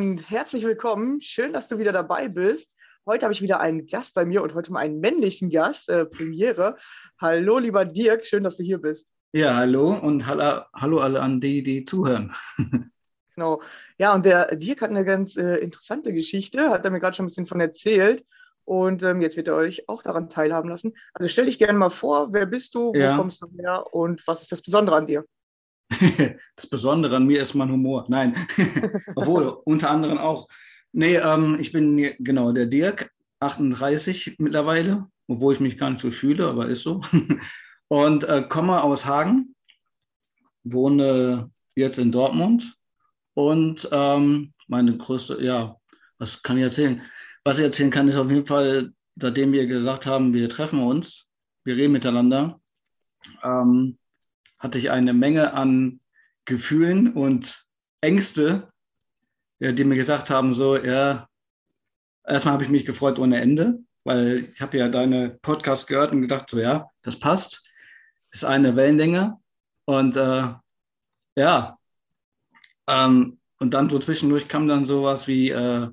und herzlich willkommen. Schön, dass du wieder dabei bist. Heute habe ich wieder einen Gast bei mir und heute mal einen männlichen Gast, äh, Premiere. Hallo, lieber Dirk, schön, dass du hier bist. Ja, hallo und hallo, hallo alle an die, die zuhören. genau. Ja, und der Dirk hat eine ganz äh, interessante Geschichte, hat er mir gerade schon ein bisschen von erzählt. Und ähm, jetzt wird er euch auch daran teilhaben lassen. Also stell dich gerne mal vor, wer bist du, ja. wo kommst du her und was ist das Besondere an dir? das Besondere an mir ist mein Humor. Nein, obwohl, unter anderem auch. Nee, ähm, ich bin genau der Dirk, 38 mittlerweile, obwohl ich mich gar nicht so fühle, aber ist so. Und äh, komme aus Hagen, wohne jetzt in Dortmund und ähm, meine größte, ja, was kann ich erzählen? Was ich erzählen kann, ist auf jeden Fall, seitdem wir gesagt haben, wir treffen uns, wir reden miteinander, ähm, hatte ich eine Menge an Gefühlen und Ängste, die mir gesagt haben, so, ja, erstmal habe ich mich gefreut ohne Ende, weil ich habe ja deine Podcast gehört und gedacht, so, ja, das passt ist eine Wellenlänge. Und äh, ja, ähm, und dann so zwischendurch kam dann sowas wie, äh,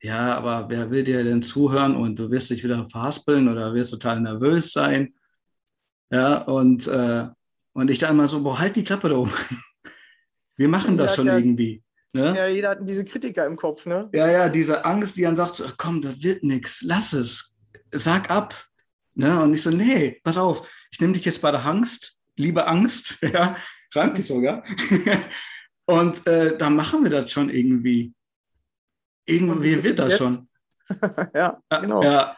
ja, aber wer will dir denn zuhören und du wirst dich wieder verhaspeln oder wirst total nervös sein. Ja, und, äh, und ich dann immer so, boah, halt die Klappe da oben. Wir machen das schon ja, irgendwie. Ne? Ja, jeder hat diese Kritiker im Kopf, ne? Ja, ja, diese Angst, die dann sagt, so, komm, das wird nichts, lass es, sag ab. Ne? Und ich so, nee, pass auf, ich nehme dich jetzt bei der Angst, liebe Angst, ja, rankt dich sogar. Und äh, da machen wir das schon irgendwie. Irgendwie wird das jetzt? schon. ja, genau. Ja,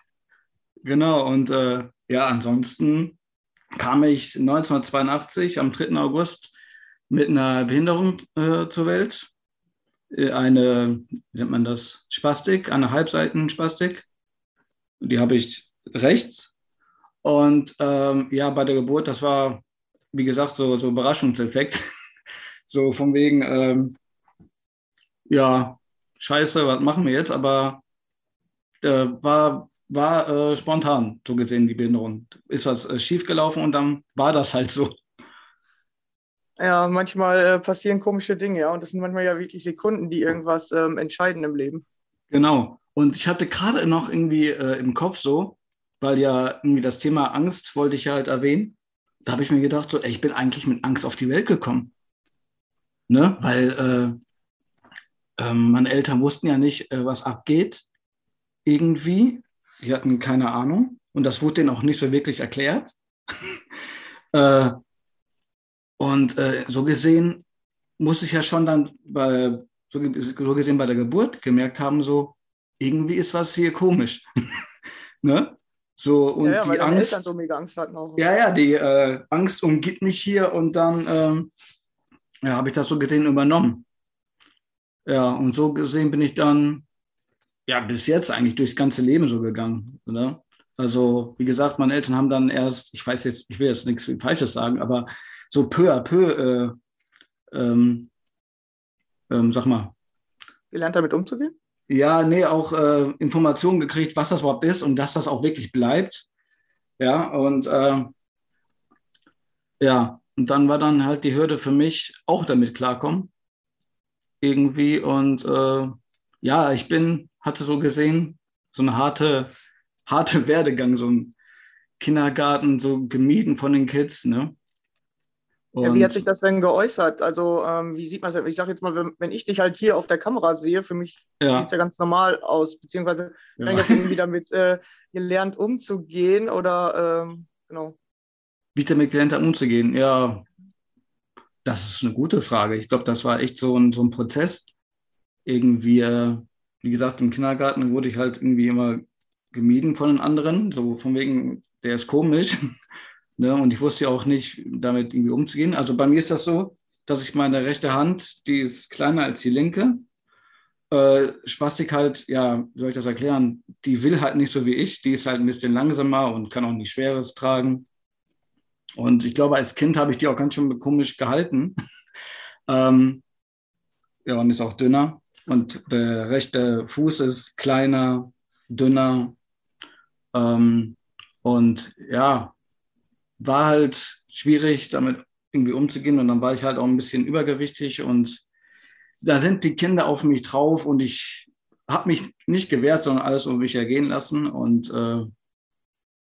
genau. Und äh, ja, ansonsten kam ich 1982 am 3. August mit einer Behinderung äh, zur Welt. Äh, eine, wie nennt man das, Spastik, eine Halbseitenspastik. Die habe ich rechts und ähm, ja, bei der Geburt, das war, wie gesagt, so, so Überraschungseffekt. so von wegen, ähm, ja, scheiße, was machen wir jetzt? Aber äh, war, war äh, spontan, so gesehen, die Behinderung. Ist was äh, schiefgelaufen und dann war das halt so. Ja, manchmal äh, passieren komische Dinge, ja. Und das sind manchmal ja wirklich Sekunden, die irgendwas ähm, entscheiden im Leben. Genau. Und ich hatte gerade noch irgendwie äh, im Kopf so, weil ja irgendwie das Thema Angst wollte ich ja halt erwähnen. Da habe ich mir gedacht, so, ey, ich bin eigentlich mit Angst auf die Welt gekommen. Ne? Weil äh, äh, meine Eltern wussten ja nicht, äh, was abgeht. Irgendwie. Die hatten keine Ahnung. Und das wurde denen auch nicht so wirklich erklärt. Äh, und äh, so gesehen muss ich ja schon dann bei, so, so gesehen bei der Geburt gemerkt haben, so, irgendwie ist was hier komisch. ne? So, und ja, ja, die Angst. So Angst auch. Ja, ja, die äh, Angst umgibt mich hier und dann ähm, ja, habe ich das so gesehen übernommen. Ja, und so gesehen bin ich dann ja bis jetzt eigentlich durchs ganze Leben so gegangen. Oder? Also, wie gesagt, meine Eltern haben dann erst, ich weiß jetzt, ich will jetzt nichts Falsches sagen, aber so peu à peu, äh, ähm, ähm, sag mal. Gelernt damit umzugehen? Ja, nee, auch äh, Informationen gekriegt, was das überhaupt ist und dass das auch wirklich bleibt. Ja, und äh, ja, und dann war dann halt die Hürde für mich, auch damit klarkommen. Irgendwie. Und äh, ja, ich bin, hatte so gesehen, so eine harte, harte Werdegang, so ein Kindergarten, so gemieden von den Kids, ne? Ja, wie hat sich das denn geäußert? Also, ähm, wie sieht man das? Ich sage jetzt mal, wenn, wenn, ich dich halt hier auf der Kamera sehe, für mich ja. sieht es ja ganz normal aus, beziehungsweise ja. ich irgendwie damit äh, gelernt umzugehen oder ähm, genau. Wie damit gelernt habe, umzugehen? Ja, das ist eine gute Frage. Ich glaube, das war echt so ein, so ein Prozess. Irgendwie, äh, wie gesagt, im Kindergarten wurde ich halt irgendwie immer gemieden von den anderen, so von wegen, der ist komisch. Ne? Und ich wusste ja auch nicht, damit irgendwie umzugehen. Also bei mir ist das so, dass ich meine rechte Hand, die ist kleiner als die linke. Äh, Spastik halt, ja, wie soll ich das erklären? Die will halt nicht so wie ich. Die ist halt ein bisschen langsamer und kann auch nicht Schweres tragen. Und ich glaube, als Kind habe ich die auch ganz schön komisch gehalten. ähm, ja, und ist auch dünner. Und der rechte Fuß ist kleiner, dünner. Ähm, und ja, war halt schwierig, damit irgendwie umzugehen. Und dann war ich halt auch ein bisschen übergewichtig und da sind die Kinder auf mich drauf und ich habe mich nicht gewehrt, sondern alles um mich ergehen lassen. Und äh,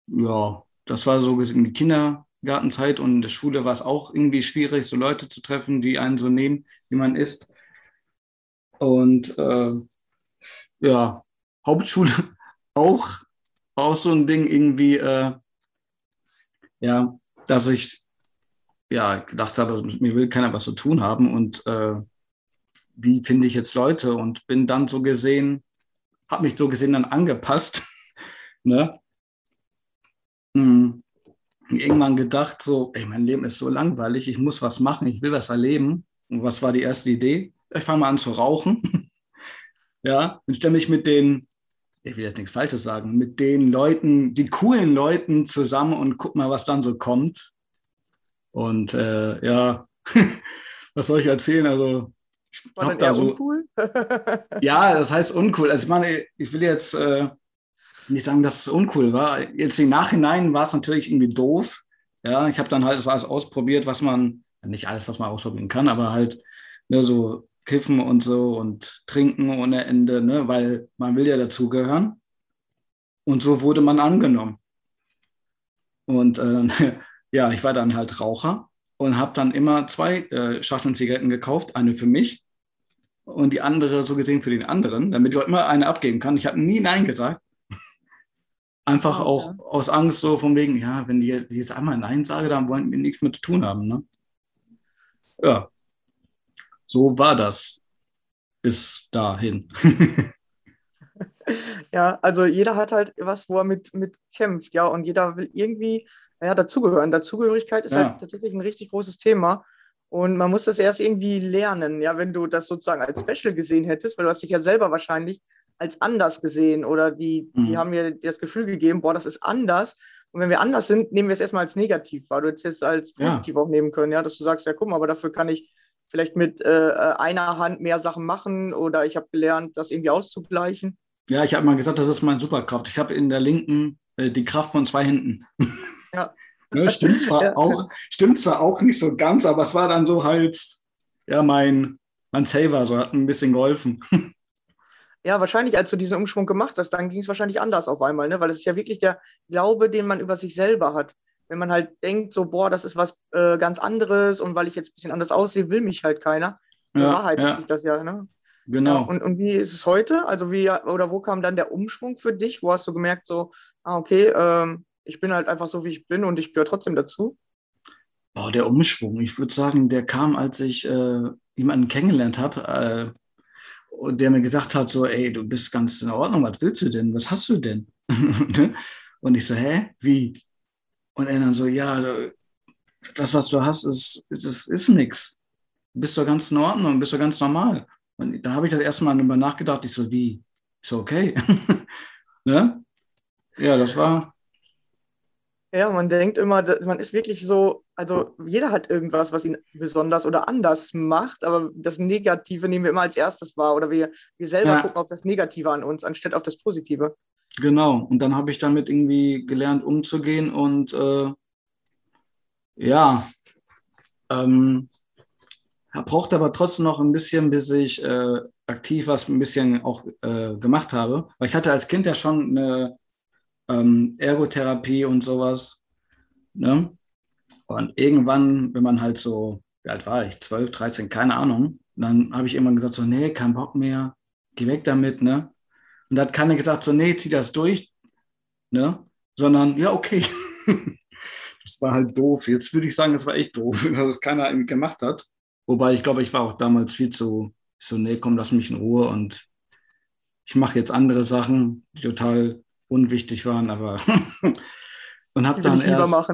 ja, das war so gesehen die Kindergartenzeit und in der Schule war es auch irgendwie schwierig, so Leute zu treffen, die einen so nehmen, wie man ist. Und äh, ja, Hauptschule auch, auch so ein Ding irgendwie. Äh, ja, dass ich ja gedacht habe, mir will keiner was zu tun haben und äh, wie finde ich jetzt Leute und bin dann so gesehen, habe mich so gesehen dann angepasst. ne? Hm. Irgendwann gedacht, so, ey, mein Leben ist so langweilig, ich muss was machen, ich will was erleben. Und was war die erste Idee? Ich fange mal an zu rauchen. ja, und stelle mich mit den ich will jetzt nichts Falsches sagen, mit den Leuten, die coolen Leuten zusammen und guck mal, was dann so kommt. Und äh, ja, was soll ich erzählen? Also, War dann eher so, uncool? ja, das heißt uncool. Also ich meine, ich will jetzt äh, nicht sagen, dass es uncool war. Jetzt im Nachhinein war es natürlich irgendwie doof. Ja, ich habe dann halt das alles ausprobiert, was man, nicht alles, was man ausprobieren kann, aber halt ne, so kiffen und so und trinken ohne Ende, ne? weil man will ja dazugehören. Und so wurde man angenommen. Und äh, ja, ich war dann halt Raucher und habe dann immer zwei äh, Schachteln Zigaretten gekauft, eine für mich und die andere so gesehen für den anderen, damit ich auch immer eine abgeben kann. Ich habe nie Nein gesagt. Einfach oh, auch aus Angst, so von wegen, ja, wenn die jetzt einmal Nein sage, dann wollen wir nichts mehr zu tun haben. Ne? Ja, so war das bis dahin. ja, also jeder hat halt was, wo er mit, mit kämpft, ja, und jeder will irgendwie ja, dazugehören. Dazugehörigkeit ist ja. halt tatsächlich ein richtig großes Thema. Und man muss das erst irgendwie lernen, ja, wenn du das sozusagen als Special gesehen hättest, weil du hast dich ja selber wahrscheinlich als anders gesehen oder die, die mhm. haben mir das Gefühl gegeben, boah, das ist anders. Und wenn wir anders sind, nehmen wir es erstmal als negativ wahr. Du hättest es als positiv ja. auch nehmen können, ja, dass du sagst, ja, guck mal, aber dafür kann ich vielleicht mit äh, einer Hand mehr Sachen machen oder ich habe gelernt, das irgendwie auszugleichen. Ja, ich habe mal gesagt, das ist meine Superkraft. Ich habe in der linken äh, die Kraft von zwei Händen. Ja. ne, stimmt, zwar ja. auch, stimmt zwar auch nicht so ganz, aber es war dann so halt, ja, mein, mein Saver, so hat ein bisschen geholfen. Ja, wahrscheinlich, als du diesen Umschwung gemacht hast, dann ging es wahrscheinlich anders auf einmal, ne? weil es ist ja wirklich der Glaube, den man über sich selber hat. Wenn man halt denkt, so, boah, das ist was äh, ganz anderes und weil ich jetzt ein bisschen anders aussehe, will mich halt keiner. Ja, Wahrheit ja. das ja, ne? Genau. Ja, und, und wie ist es heute? Also wie, oder wo kam dann der Umschwung für dich? Wo hast du gemerkt, so, ah, okay, ähm, ich bin halt einfach so, wie ich bin und ich gehöre trotzdem dazu? Boah, der Umschwung, ich würde sagen, der kam, als ich äh, jemanden kennengelernt habe, äh, und der mir gesagt hat, so, ey, du bist ganz in Ordnung, was willst du denn? Was hast du denn? Ne? und ich so, hä? Wie? Und er dann so, ja, das, was du hast, ist, ist, ist nichts. Du bist doch ganz in Ordnung, bist doch ganz normal. Und da habe ich das erste Mal darüber nachgedacht, ich so, wie? Ich so, okay. ne? Ja, das war, ja, man denkt immer, man ist wirklich so, also jeder hat irgendwas, was ihn besonders oder anders macht, aber das Negative nehmen wir immer als erstes wahr oder wir, wir selber ja. gucken auf das Negative an uns, anstatt auf das Positive. Genau, und dann habe ich damit irgendwie gelernt, umzugehen und äh, ja, ähm, braucht aber trotzdem noch ein bisschen, bis ich äh, aktiv was ein bisschen auch äh, gemacht habe. Weil ich hatte als Kind ja schon eine ähm, Ergotherapie und sowas. Ne? Und irgendwann, wenn man halt so, wie alt war ich, 12, 13, keine Ahnung, dann habe ich immer gesagt, so, nee, kein Bock mehr, geh weg damit, ne? Und da hat keiner gesagt, so, nee, zieh das durch, ne? Sondern, ja, okay. das war halt doof. Jetzt würde ich sagen, das war echt doof, dass es keiner irgendwie gemacht hat. Wobei ich glaube, ich war auch damals viel zu, so, nee, komm, lass mich in Ruhe und ich mache jetzt andere Sachen, die total unwichtig waren, aber und habe dann erst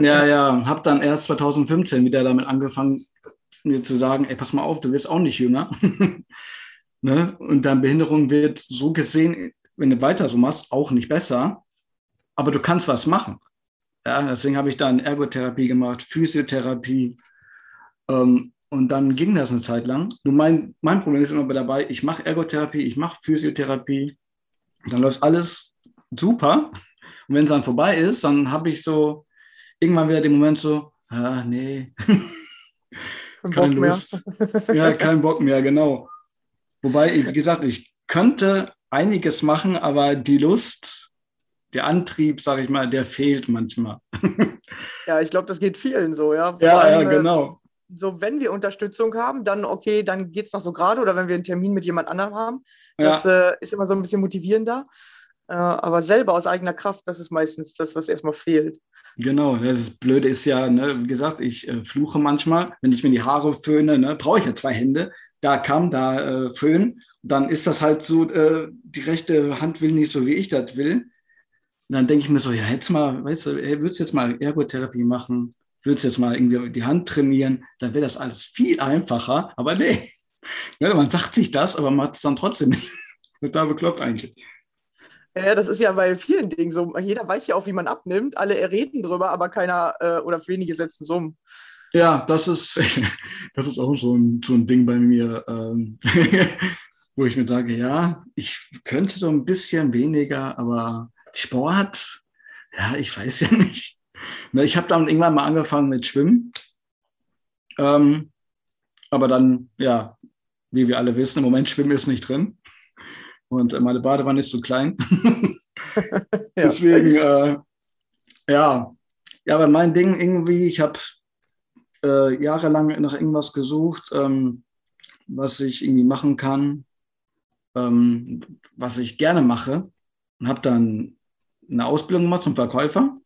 ja ja habe dann erst 2015 wieder damit angefangen mir zu sagen, ey pass mal auf, du wirst auch nicht jünger, ne? Und deine Behinderung wird so gesehen, wenn du weiter so machst, auch nicht besser, aber du kannst was machen. Ja, deswegen habe ich dann Ergotherapie gemacht, Physiotherapie. Ähm, und dann ging das eine Zeit lang. Nur mein, mein Problem ist immer dabei, ich mache Ergotherapie, ich mache Physiotherapie. Dann läuft alles super. Und wenn es dann vorbei ist, dann habe ich so irgendwann wieder den Moment so, ah, nee. Keine Lust. ja, kein Bock mehr, genau. Wobei, wie gesagt, ich könnte einiges machen, aber die Lust, der Antrieb, sage ich mal, der fehlt manchmal. ja, ich glaube, das geht vielen so, ja. Ja, allem, ja, äh, genau. So, wenn wir Unterstützung haben, dann okay, dann geht es noch so gerade oder wenn wir einen Termin mit jemand anderem haben. Das ja. äh, ist immer so ein bisschen motivierender. Äh, aber selber aus eigener Kraft, das ist meistens das, was erstmal fehlt. Genau, das Blöde ist ja, ne, wie gesagt, ich äh, fluche manchmal, wenn ich mir die Haare föhne, ne, brauche ich ja zwei Hände. Da kam, da äh, föhnen. Dann ist das halt so, äh, die rechte Hand will nicht so, wie ich das will. Und dann denke ich mir so, ja, hättest mal, weißt du, würdest jetzt mal Ergotherapie machen, würdest jetzt mal irgendwie die Hand trainieren, dann wäre das alles viel einfacher. Aber nee, ja, man sagt sich das, aber macht es dann trotzdem nicht. Total bekloppt eigentlich. Ja, das ist ja bei vielen Dingen so. Jeder weiß ja auch, wie man abnimmt. Alle reden drüber, aber keiner äh, oder wenige setzen es um. Ja, das ist, das ist auch so ein, so ein Ding bei mir, ähm, wo ich mir sage, ja, ich könnte so ein bisschen weniger, aber Sport, ja, ich weiß ja nicht. Ich habe dann irgendwann mal angefangen mit Schwimmen. Ähm, aber dann, ja, wie wir alle wissen, im Moment Schwimmen ist nicht drin. Und meine Badewanne ist zu klein. Deswegen, äh, ja. Ja, aber mein Ding irgendwie, ich habe äh, jahrelang nach irgendwas gesucht, ähm, was ich irgendwie machen kann, ähm, was ich gerne mache. Und habe dann eine Ausbildung gemacht zum Verkäufer.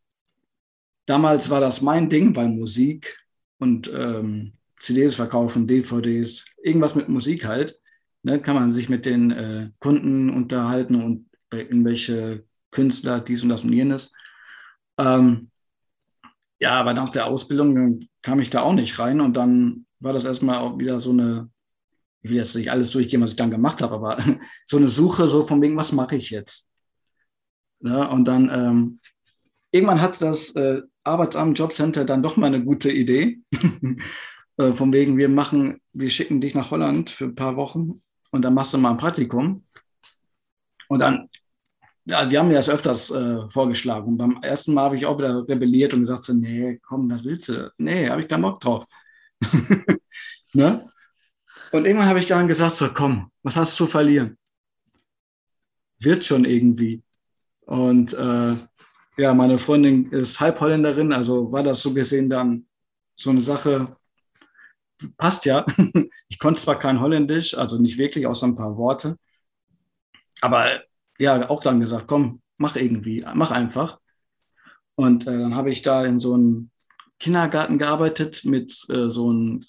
Damals war das mein Ding bei Musik und ähm, CDs verkaufen, DVDs, irgendwas mit Musik halt ne, kann man sich mit den äh, Kunden unterhalten und bei irgendwelche Künstler, dies und das und jenes. Ähm, ja, aber nach der Ausbildung kam ich da auch nicht rein und dann war das erstmal auch wieder so eine, ich will jetzt nicht alles durchgehen, was ich dann gemacht habe, aber so eine Suche so von wegen, was mache ich jetzt? Ja, und dann ähm, irgendwann hat das äh, Arbeitsamt Jobcenter dann doch mal eine gute Idee. Äh, von wegen, wir machen, wir schicken dich nach Holland für ein paar Wochen und dann machst du mal ein Praktikum. Und dann, ja, die haben mir das öfters äh, vorgeschlagen. Und beim ersten Mal habe ich auch wieder rebelliert und gesagt so, nee, komm, was willst du? Nee, habe ich keinen Bock drauf. ne? Und irgendwann habe ich dann gesagt so, komm, was hast du zu verlieren? Wird schon irgendwie. Und äh, ja, meine Freundin ist Halbholländerin, also war das so gesehen dann so eine Sache, passt ja. Ich konnte zwar kein Holländisch, also nicht wirklich, außer ein paar Worte. Aber ja, auch dann gesagt, komm, mach irgendwie, mach einfach. Und äh, dann habe ich da in so einem Kindergarten gearbeitet mit äh, so einem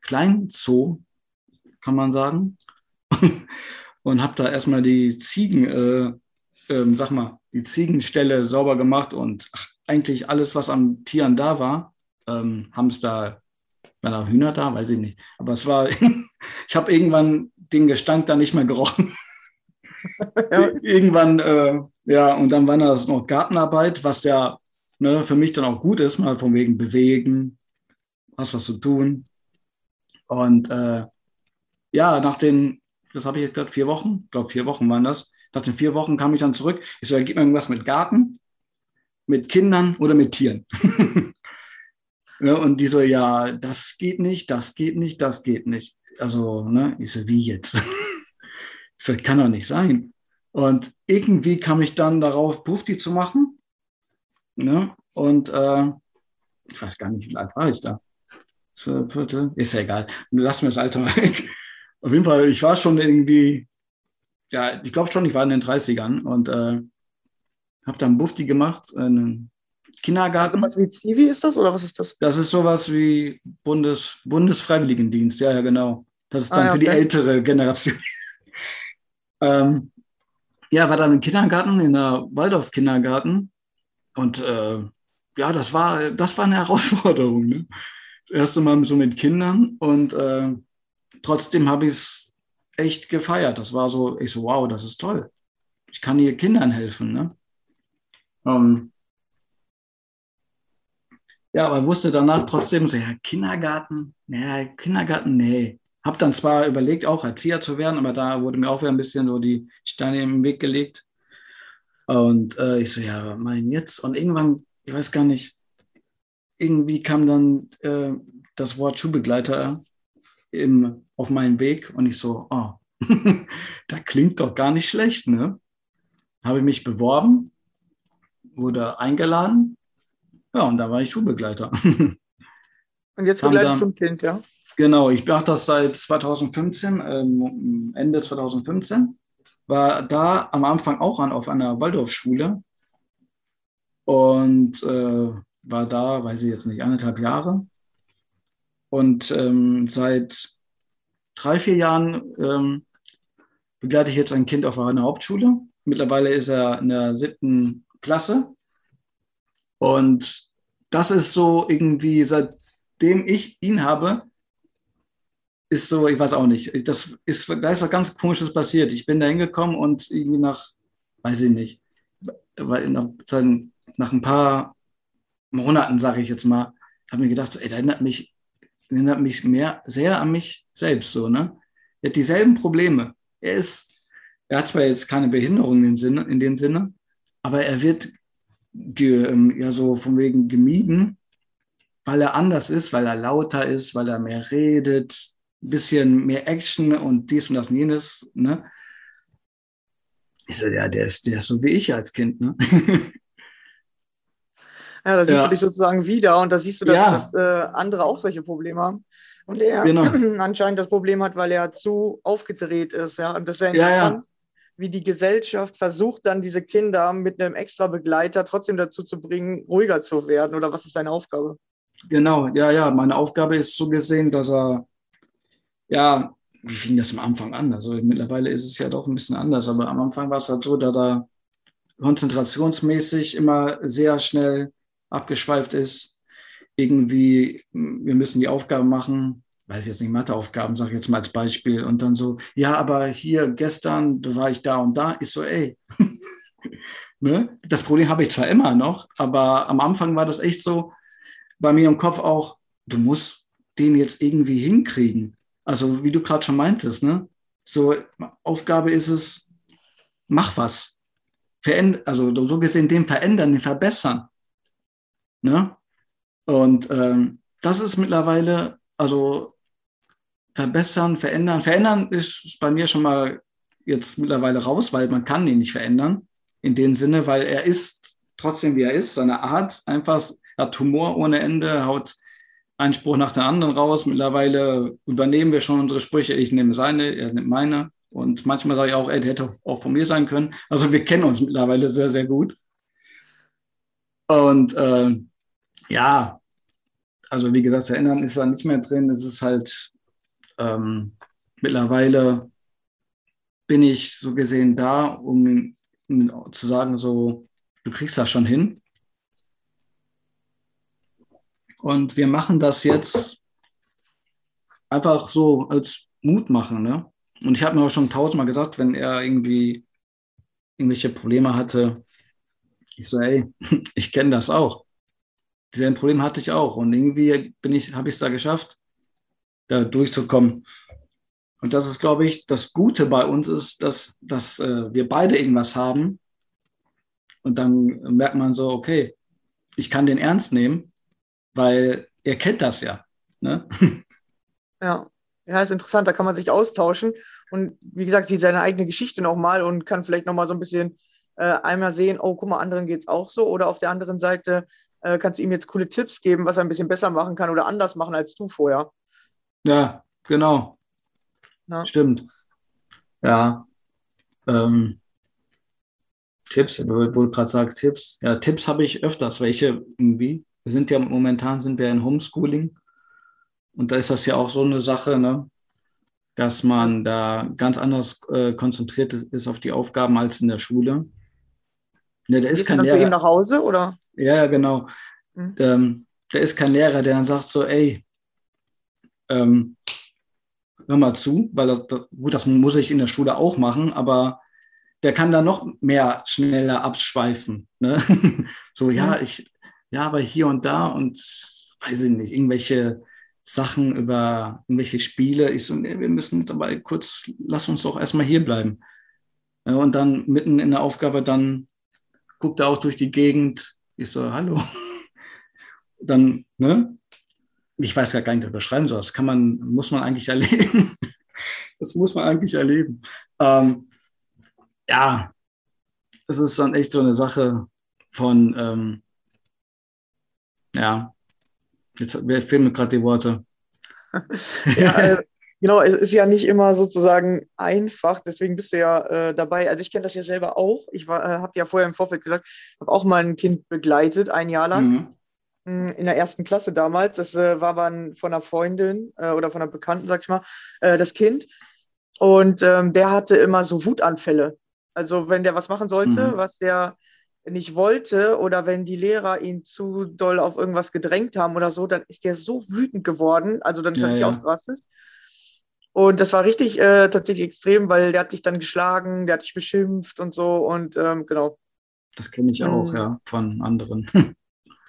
kleinen Zoo, kann man sagen. und habe da erstmal die Ziegen, äh, ähm, sag mal, die Ziegenstelle sauber gemacht und ach, eigentlich alles, was an Tieren da war, ähm, waren auch Hühner da, weiß ich nicht. Aber es war, ich habe irgendwann den Gestank da nicht mehr gerochen. ja. Irgendwann, äh, ja, und dann war das noch Gartenarbeit, was ja ne, für mich dann auch gut ist, mal von wegen bewegen, was was zu tun. Und äh, ja, nach den, das habe ich jetzt gerade vier Wochen, ich glaube vier Wochen waren das. Nach den vier Wochen kam ich dann zurück. Ich so, ja, gib mir irgendwas mit Garten, mit Kindern oder mit Tieren. Ja, und die so, ja, das geht nicht, das geht nicht, das geht nicht. Also, ne, ich so, wie jetzt? so, kann doch nicht sein. Und irgendwie kam ich dann darauf, Bufti zu machen. Ne? Und äh, ich weiß gar nicht, wie alt war ich da? Ist ja egal. Lass mir das Alter mal weg. Auf jeden Fall, ich war schon irgendwie, ja, ich glaube schon, ich war in den 30ern und äh, habe dann Bufti gemacht, einen Kindergarten. Also was wie Zivi ist das oder was ist das? Das ist sowas wie Bundes, Bundesfreiwilligendienst, ja, ja, genau. Das ist dann ah, ja, für die ältere Generation. Ähm, ja, war dann im Kindergarten, in der Waldorf-Kindergarten. Und äh, ja, das war, das war eine Herausforderung. Ne? Das erste Mal so mit Kindern und äh, trotzdem habe ich es echt gefeiert. Das war so, ich so, wow, das ist toll. Ich kann hier Kindern helfen. Ne? Ähm, ja, aber wusste danach trotzdem so, ja, Kindergarten, ja, Kindergarten, nee. Hab dann zwar überlegt, auch Erzieher zu werden, aber da wurde mir auch wieder ein bisschen so die Steine im Weg gelegt. Und äh, ich so, ja, mein jetzt? Und irgendwann, ich weiß gar nicht, irgendwie kam dann äh, das Wort Schulbegleiter im, auf meinen Weg und ich so, oh, da klingt doch gar nicht schlecht, ne? Habe ich mich beworben, wurde eingeladen ja, und da war ich Schulbegleiter. Und jetzt begleitest du ein Kind, ja? Genau, ich mache das seit 2015, ähm, Ende 2015. War da am Anfang auch an auf einer Waldorfschule und äh, war da, weiß ich jetzt nicht, anderthalb Jahre. Und ähm, seit drei, vier Jahren ähm, begleite ich jetzt ein Kind auf einer Hauptschule. Mittlerweile ist er in der siebten Klasse und das ist so irgendwie, seitdem ich ihn habe, ist so, ich weiß auch nicht, das ist, da ist was ganz Komisches passiert. Ich bin da hingekommen und irgendwie nach, weiß ich nicht, nach, ein paar Monaten, sage ich jetzt mal, habe mir gedacht, ey, der erinnert mich, erinnert mich mehr, sehr an mich selbst, so, ne? Er hat dieselben Probleme. Er ist, er hat zwar jetzt keine Behinderung in Sinne, in dem Sinne aber er wird ge, ähm, ja so von wegen gemieden, weil er anders ist, weil er lauter ist, weil er mehr redet, bisschen mehr Action und dies und das und jenes. Ne? Ich so, ja, der ist, der ist so wie ich als Kind. Ne? Ja, da siehst ja. du dich sozusagen wieder und da siehst du, dass, ja. dass äh, andere auch solche Probleme haben. Und er genau. anscheinend das Problem hat, weil er zu aufgedreht ist. Ja, und das ist ja interessant. Ja, wie die Gesellschaft versucht, dann diese Kinder mit einem extra Begleiter trotzdem dazu zu bringen, ruhiger zu werden? Oder was ist deine Aufgabe? Genau, ja, ja. Meine Aufgabe ist so gesehen, dass er, ja, wie fing das am Anfang an? Also mittlerweile ist es ja doch ein bisschen anders, aber am Anfang war es halt so, dass er konzentrationsmäßig immer sehr schnell abgeschweift ist. Irgendwie, wir müssen die Aufgabe machen, weiß jetzt nicht, Matheaufgaben, sage ich jetzt mal als Beispiel, und dann so, ja, aber hier gestern da war ich da und da, ist so, ey, ne? das Problem habe ich zwar immer noch, aber am Anfang war das echt so bei mir im Kopf auch, du musst den jetzt irgendwie hinkriegen. Also wie du gerade schon meintest, ne? So Aufgabe ist es, mach was. Veränd also so gesehen den verändern, den verbessern. Ne? Und ähm, das ist mittlerweile, also verbessern, verändern. Verändern ist bei mir schon mal jetzt mittlerweile raus, weil man kann ihn nicht verändern. In dem Sinne, weil er ist trotzdem, wie er ist, seine Art, einfach, er hat Humor ohne Ende, haut einen Spruch nach dem anderen raus. Mittlerweile übernehmen wir schon unsere Sprüche. Ich nehme seine, er nimmt meine. Und manchmal sage ich auch, der hätte auch von mir sein können. Also wir kennen uns mittlerweile sehr, sehr gut. Und äh, ja, also wie gesagt, verändern ist da nicht mehr drin. Es ist halt ähm, mittlerweile bin ich so gesehen da, um, um zu sagen, so, du kriegst das schon hin. Und wir machen das jetzt einfach so als Mut machen. Ne? Und ich habe mir auch schon tausendmal gesagt, wenn er irgendwie irgendwelche Probleme hatte, ich so, ey, ich kenne das auch. Dieselben Probleme hatte ich auch. Und irgendwie bin ich, habe ich es da geschafft, da durchzukommen. Und das ist, glaube ich, das Gute bei uns ist, dass, dass äh, wir beide irgendwas haben. Und dann merkt man so, okay, ich kann den ernst nehmen, weil er kennt das ja. Ne? Ja. ja, ist interessant, da kann man sich austauschen und wie gesagt, sieht seine eigene Geschichte nochmal und kann vielleicht nochmal so ein bisschen äh, einmal sehen, oh, guck mal, anderen geht es auch so. Oder auf der anderen Seite äh, kannst du ihm jetzt coole Tipps geben, was er ein bisschen besser machen kann oder anders machen als du vorher. Ja, genau. Ja. Stimmt. Ja. Ähm, Tipps, wo du gerade sagst, Tipps. Ja, Tipps habe ich öfters, welche irgendwie. Wir sind ja momentan sind wir in Homeschooling. Und da ist das ja auch so eine Sache, ne? dass man da ganz anders äh, konzentriert ist, ist, auf die Aufgaben als in der Schule. Ne, der ist kein Lehrer. zu ihm nach Hause, oder? Ja, genau. Mhm. Ähm, der ist kein Lehrer, der dann sagt so, ey, ähm, hör mal zu, weil das, das, gut, das muss ich in der Schule auch machen, aber der kann da noch mehr schneller abschweifen. Ne? so, ja, mhm. ich, ja, aber hier und da und weiß ich nicht, irgendwelche Sachen über irgendwelche Spiele. Ich so, wir müssen jetzt aber kurz, lass uns doch erstmal hier bleiben. Ja, und dann mitten in der Aufgabe, dann guckt er auch durch die Gegend. Ich so, hallo. Dann, ne? ich weiß gar nicht, was beschreiben soll. Das kann man, muss man eigentlich erleben. Das muss man eigentlich erleben. Ähm, ja, es ist dann echt so eine Sache von, ähm, ja, jetzt fehlen mir gerade die Worte. ja, also, genau, es ist ja nicht immer sozusagen einfach, deswegen bist du ja äh, dabei. Also ich kenne das ja selber auch. Ich äh, habe ja vorher im Vorfeld gesagt, ich habe auch mal ein Kind begleitet, ein Jahr lang. Mhm in der ersten Klasse damals. Das äh, war man von einer Freundin äh, oder von einer Bekannten, sag ich mal, äh, das Kind. Und ähm, der hatte immer so Wutanfälle. Also wenn der was machen sollte, mhm. was der nicht wollte oder wenn die Lehrer ihn zu doll auf irgendwas gedrängt haben oder so, dann ist der so wütend geworden. Also dann ist ja, er richtig ja. ausgerastet. Und das war richtig äh, tatsächlich extrem, weil der hat dich dann geschlagen, der hat dich beschimpft und so und ähm, genau. Das kenne ich auch, mhm. ja, von anderen.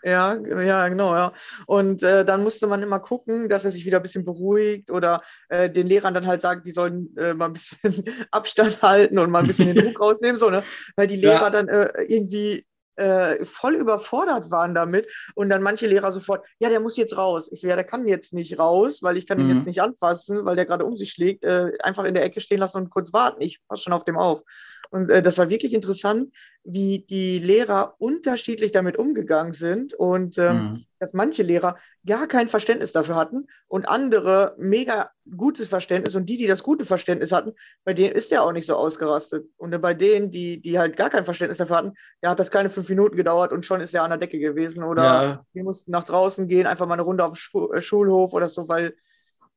Ja, ja, genau, ja. Und äh, dann musste man immer gucken, dass er sich wieder ein bisschen beruhigt oder äh, den Lehrern dann halt sagen, die sollen äh, mal ein bisschen Abstand halten und mal ein bisschen den Druck rausnehmen, so, ne? Weil die Lehrer ja. dann äh, irgendwie äh, voll überfordert waren damit und dann manche Lehrer sofort, ja, der muss jetzt raus. Ich so, ja, der kann jetzt nicht raus, weil ich kann mhm. ihn jetzt nicht anfassen, weil der gerade um sich schlägt. Äh, einfach in der Ecke stehen lassen und kurz warten. Ich passe schon auf dem auf. Und äh, das war wirklich interessant, wie die Lehrer unterschiedlich damit umgegangen sind und ähm, mhm. dass manche Lehrer gar kein Verständnis dafür hatten und andere mega gutes Verständnis und die, die das gute Verständnis hatten, bei denen ist der auch nicht so ausgerastet. Und bei denen, die, die halt gar kein Verständnis dafür hatten, da hat das keine fünf Minuten gedauert und schon ist der an der Decke gewesen oder ja. die mussten nach draußen gehen, einfach mal eine Runde auf den äh, Schulhof oder so, weil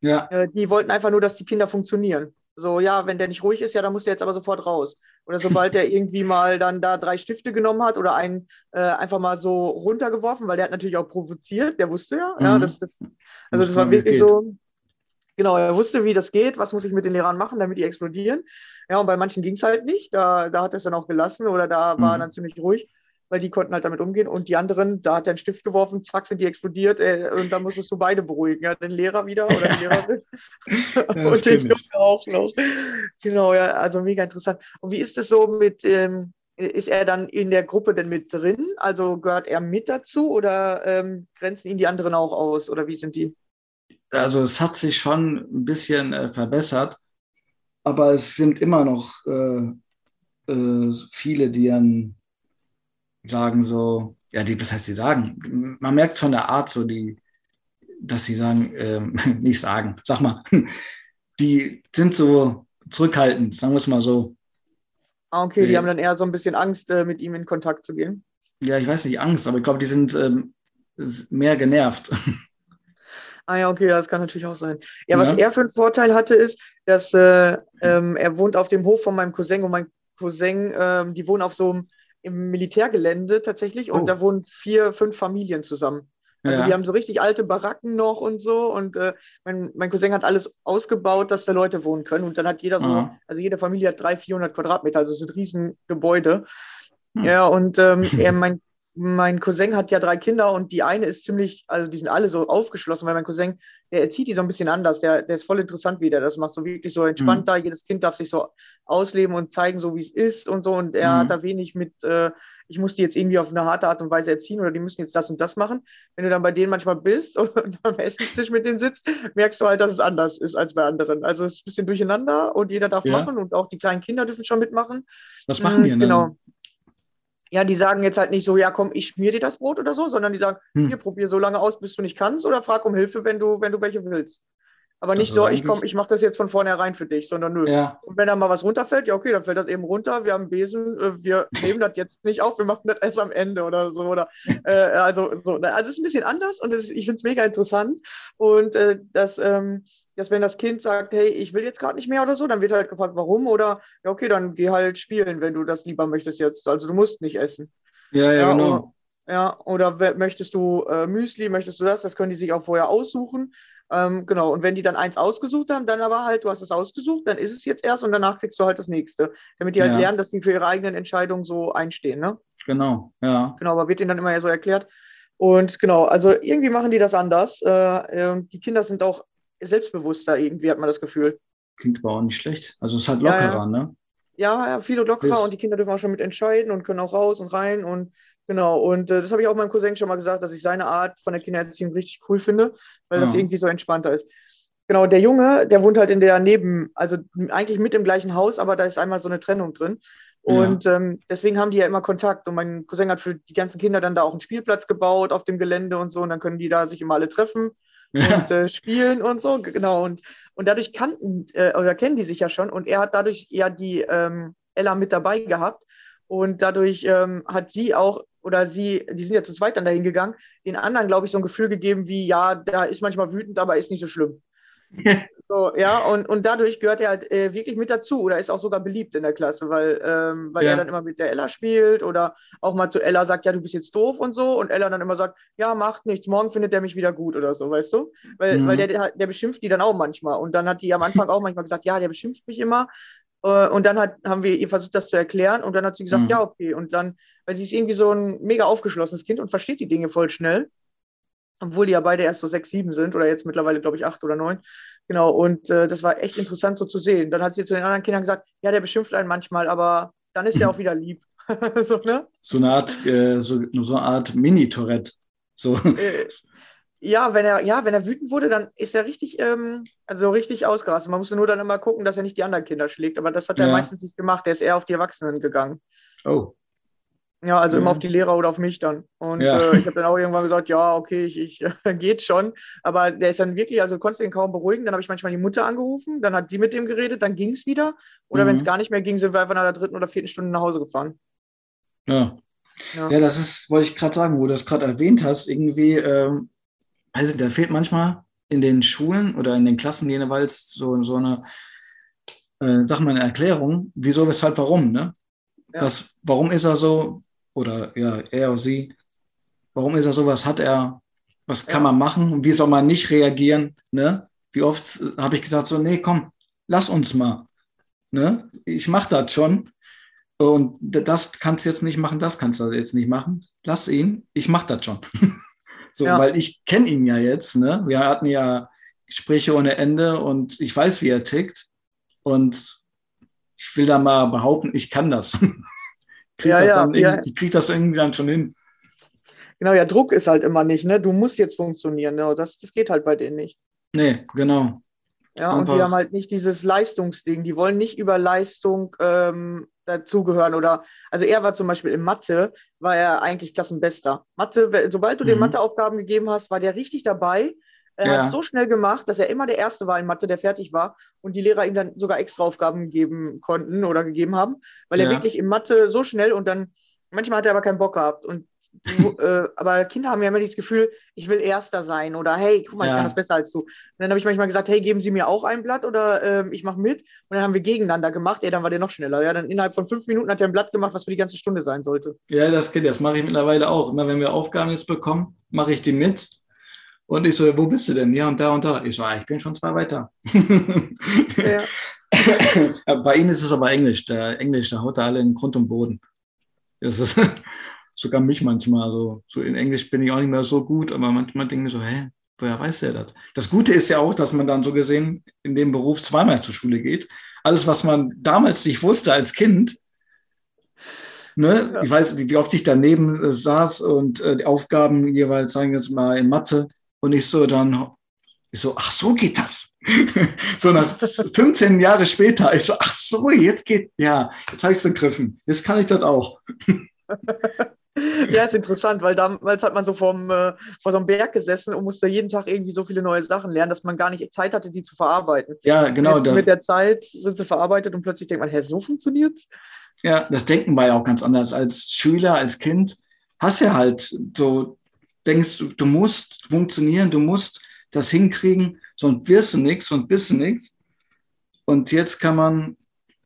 ja. äh, die wollten einfach nur, dass die Kinder funktionieren. So, ja, wenn der nicht ruhig ist, ja, dann muss der jetzt aber sofort raus. Oder sobald der irgendwie mal dann da drei Stifte genommen hat oder einen äh, einfach mal so runtergeworfen, weil der hat natürlich auch provoziert, der wusste ja. Mhm. ja das, das, also das war wirklich so. Genau, er wusste, wie das geht, was muss ich mit den Lehrern machen, damit die explodieren. Ja, und bei manchen ging es halt nicht. Da, da hat er es dann auch gelassen oder da war er mhm. dann ziemlich ruhig. Weil die konnten halt damit umgehen. Und die anderen, da hat er einen Stift geworfen, zack, sind die explodiert. Äh, und dann musstest du beide beruhigen. Ja, den Lehrer wieder oder die Lehrerin. und den Junge auch noch. Genau, ja, also mega interessant. Und wie ist es so mit, ähm, ist er dann in der Gruppe denn mit drin? Also gehört er mit dazu oder ähm, grenzen ihn die anderen auch aus? Oder wie sind die? Also es hat sich schon ein bisschen äh, verbessert, aber es sind immer noch äh, äh, viele, die dann sagen so, ja, die, was heißt die sagen? Man merkt von der Art so, die, dass sie sagen, ähm, nicht sagen, sag mal, die sind so zurückhaltend, sagen wir es mal so. Ah, okay, die haben dann eher so ein bisschen Angst, äh, mit ihm in Kontakt zu gehen. Ja, ich weiß nicht Angst, aber ich glaube, die sind ähm, mehr genervt. Ah ja, okay, das kann natürlich auch sein. Ja, was ja. er für einen Vorteil hatte, ist, dass äh, ähm, er wohnt auf dem Hof von meinem Cousin und mein Cousin, ähm, die wohnen auf so einem im Militärgelände tatsächlich und oh. da wohnen vier, fünf Familien zusammen. Also ja. die haben so richtig alte Baracken noch und so und äh, mein, mein Cousin hat alles ausgebaut, dass da Leute wohnen können und dann hat jeder so, ja. also jede Familie hat 300, 400 Quadratmeter, also es sind riesen Gebäude. Hm. Ja, und ähm, er, mein mein Cousin hat ja drei Kinder und die eine ist ziemlich, also die sind alle so aufgeschlossen, weil mein Cousin, der erzieht die so ein bisschen anders. Der, der ist voll interessant wieder. Das macht so wirklich so entspannt da. Mhm. Jedes Kind darf sich so ausleben und zeigen, so wie es ist und so. Und er mhm. hat da wenig mit, äh, ich muss die jetzt irgendwie auf eine harte Art und Weise erziehen oder die müssen jetzt das und das machen. Wenn du dann bei denen manchmal bist und am Essenstisch mit denen sitzt, merkst du halt, dass es anders ist als bei anderen. Also es ist ein bisschen durcheinander und jeder darf ja. machen und auch die kleinen Kinder dürfen schon mitmachen. Was machen die denn? Genau ja, die sagen jetzt halt nicht so, ja, komm, ich schmier dir das Brot oder so, sondern die sagen, hm. hier, probier so lange aus, bis du nicht kannst oder frag um Hilfe, wenn du, wenn du welche willst. Aber nicht so, ich komm, ich mache das jetzt von vornherein für dich, sondern nö. Ja. Und wenn da mal was runterfällt, ja, okay, dann fällt das eben runter. Wir haben einen Besen, äh, wir nehmen das jetzt nicht auf, wir machen das erst am Ende oder so. Oder, äh, also, so. Ne? Also es ist ein bisschen anders und ist, ich finde es mega interessant. Und äh, das, ähm, dass wenn das Kind sagt, hey, ich will jetzt gerade nicht mehr oder so, dann wird halt gefragt, warum oder ja, okay, dann geh halt spielen, wenn du das lieber möchtest jetzt. Also du musst nicht essen. Ja, ja, ja genau. Oder, ja, oder möchtest du äh, Müsli, möchtest du das? Das können die sich auch vorher aussuchen. Ähm, genau, und wenn die dann eins ausgesucht haben, dann aber halt, du hast es ausgesucht, dann ist es jetzt erst und danach kriegst du halt das nächste. Damit die halt lernen, dass die für ihre eigenen Entscheidungen so einstehen, ne? Genau, ja. Genau, aber wird ihnen dann immer so erklärt. Und genau, also irgendwie machen die das anders. Äh, äh, die Kinder sind auch selbstbewusster irgendwie, hat man das Gefühl. Klingt aber auch nicht schlecht. Also es ist halt lockerer, ja, ja. ne? Ja, ja, viel lockerer Bis. und die Kinder dürfen auch schon mit entscheiden und können auch raus und rein und genau. Und äh, das habe ich auch meinem Cousin schon mal gesagt, dass ich seine Art von der Kindererziehung richtig cool finde, weil ja. das irgendwie so entspannter ist. Genau, der Junge, der wohnt halt in der Neben, also eigentlich mit im gleichen Haus, aber da ist einmal so eine Trennung drin. Und ja. ähm, deswegen haben die ja immer Kontakt. Und mein Cousin hat für die ganzen Kinder dann da auch einen Spielplatz gebaut auf dem Gelände und so. Und dann können die da sich immer alle treffen. Und äh, spielen und so, genau. Und, und dadurch kannten äh, oder kennen die sich ja schon und er hat dadurch ja die ähm, Ella mit dabei gehabt und dadurch ähm, hat sie auch oder sie, die sind ja zu zweit dann dahin gegangen, den anderen, glaube ich, so ein Gefühl gegeben wie, ja, da ist manchmal wütend, aber ist nicht so schlimm. So, ja, und, und dadurch gehört er halt äh, wirklich mit dazu oder ist auch sogar beliebt in der Klasse, weil, ähm, weil ja. er dann immer mit der Ella spielt oder auch mal zu Ella sagt, ja, du bist jetzt doof und so und Ella dann immer sagt, ja, macht nichts, morgen findet er mich wieder gut oder so, weißt du? Weil, mhm. weil der, der, der beschimpft die dann auch manchmal und dann hat die am Anfang auch manchmal gesagt, ja, der beschimpft mich immer äh, und dann hat, haben wir ihr versucht, das zu erklären und dann hat sie gesagt, mhm. ja, okay und dann, weil sie ist irgendwie so ein mega aufgeschlossenes Kind und versteht die Dinge voll schnell obwohl die ja beide erst so sechs, sieben sind oder jetzt mittlerweile, glaube ich, acht oder neun. Genau, und äh, das war echt interessant so zu sehen. Dann hat sie zu den anderen Kindern gesagt, ja, der beschimpft einen manchmal, aber dann ist er auch wieder lieb. so, ne? so, eine Art, äh, so, so eine Art Mini-Tourette. So. Äh, ja, wenn er, ja, wenn er wütend wurde, dann ist er richtig, ähm, also richtig ausgerastet. Man musste nur dann immer gucken, dass er nicht die anderen Kinder schlägt. Aber das hat er meistens nicht gemacht. Der ist eher auf die Erwachsenen gegangen. Oh. Ja, also mhm. immer auf die Lehrer oder auf mich dann. Und ja. äh, ich habe dann auch irgendwann gesagt, ja, okay, ich, ich geht schon. Aber der ist dann wirklich, also konntest ihn kaum beruhigen. Dann habe ich manchmal die Mutter angerufen, dann hat sie mit dem geredet, dann ging es wieder. Oder mhm. wenn es gar nicht mehr ging, sind wir einfach nach der dritten oder vierten Stunde nach Hause gefahren. Ja. Ja, ja das ist, wollte ich gerade sagen, wo du das gerade erwähnt hast, irgendwie, ähm, also da fehlt manchmal in den Schulen oder in den Klassen jeweils so, so eine, äh, sag mal, eine Erklärung, wieso, weshalb, warum, ne? Ja. Was, warum ist er so? Oder ja, er oder sie, warum ist er so, was hat er, was kann man machen und wie soll man nicht reagieren? Ne? Wie oft habe ich gesagt, so, nee, komm, lass uns mal. Ne? Ich mache das schon. Und das kannst du jetzt nicht machen, das kannst du jetzt nicht machen. Lass ihn, ich mache das schon. so, ja. weil ich kenne ihn ja jetzt. Ne? Wir hatten ja Gespräche ohne Ende und ich weiß, wie er tickt. Und ich will da mal behaupten, ich kann das. krieg ja, das ja, ja. Ich kriege das irgendwie dann schon hin. Genau, ja, Druck ist halt immer nicht, ne? Du musst jetzt funktionieren, ne? Das, das geht halt bei denen nicht. Nee, genau. Ja, Einfach. und die haben halt nicht dieses Leistungsding. Die wollen nicht über Leistung ähm, dazugehören oder, also er war zum Beispiel in Mathe, war er eigentlich Klassenbester. Mathe, sobald du mhm. den Matheaufgaben gegeben hast, war der richtig dabei. Er ja. hat so schnell gemacht, dass er immer der Erste war in Mathe, der fertig war und die Lehrer ihm dann sogar extra Aufgaben geben konnten oder gegeben haben, weil ja. er wirklich in Mathe so schnell und dann, manchmal hat er aber keinen Bock gehabt und äh, aber Kinder haben ja immer das Gefühl, ich will Erster sein oder hey, guck mal, ja. ich kann das besser als du. Und dann habe ich manchmal gesagt, hey, geben Sie mir auch ein Blatt oder äh, ich mache mit. Und dann haben wir gegeneinander gemacht. Ja, dann war der noch schneller. Ja, dann innerhalb von fünf Minuten hat er ein Blatt gemacht, was für die ganze Stunde sein sollte. Ja, das geht. Das mache ich mittlerweile auch. Immer wenn wir Aufgaben jetzt bekommen, mache ich die mit. Und ich so, wo bist du denn? Ja, und da und da. Ich so, ah, ich bin schon zwei weiter. ja. Bei Ihnen ist es aber Englisch. Der Englisch, da haut er alle in Grund und Boden. Das ist sogar mich manchmal. So, so in Englisch bin ich auch nicht mehr so gut, aber manchmal denke ich mir so, hä, woher weiß der das? Das Gute ist ja auch, dass man dann so gesehen in dem Beruf zweimal zur Schule geht. Alles, was man damals nicht wusste als Kind, Ne? Ja. Ich weiß nicht, wie oft ich daneben äh, saß und äh, die Aufgaben jeweils, sagen wir jetzt mal, in Mathe und ich so dann, ich so, ach so geht das. so nach 15 Jahre später, ich so, ach so, jetzt geht, ja, jetzt habe ich es begriffen. Jetzt kann ich das auch. Ja, ist interessant, weil damals hat man so vom, äh, vor so einem Berg gesessen und musste jeden Tag irgendwie so viele neue Sachen lernen, dass man gar nicht Zeit hatte, die zu verarbeiten. Ja, genau. mit der Zeit sind sie verarbeitet und plötzlich denkt man, hä, so funktioniert Ja, das Denken war ja auch ganz anders. Als Schüler, als Kind hast du ja halt so, denkst du, du musst funktionieren, du musst das hinkriegen, sonst wirst du nichts und bist du nichts. Und jetzt kann man,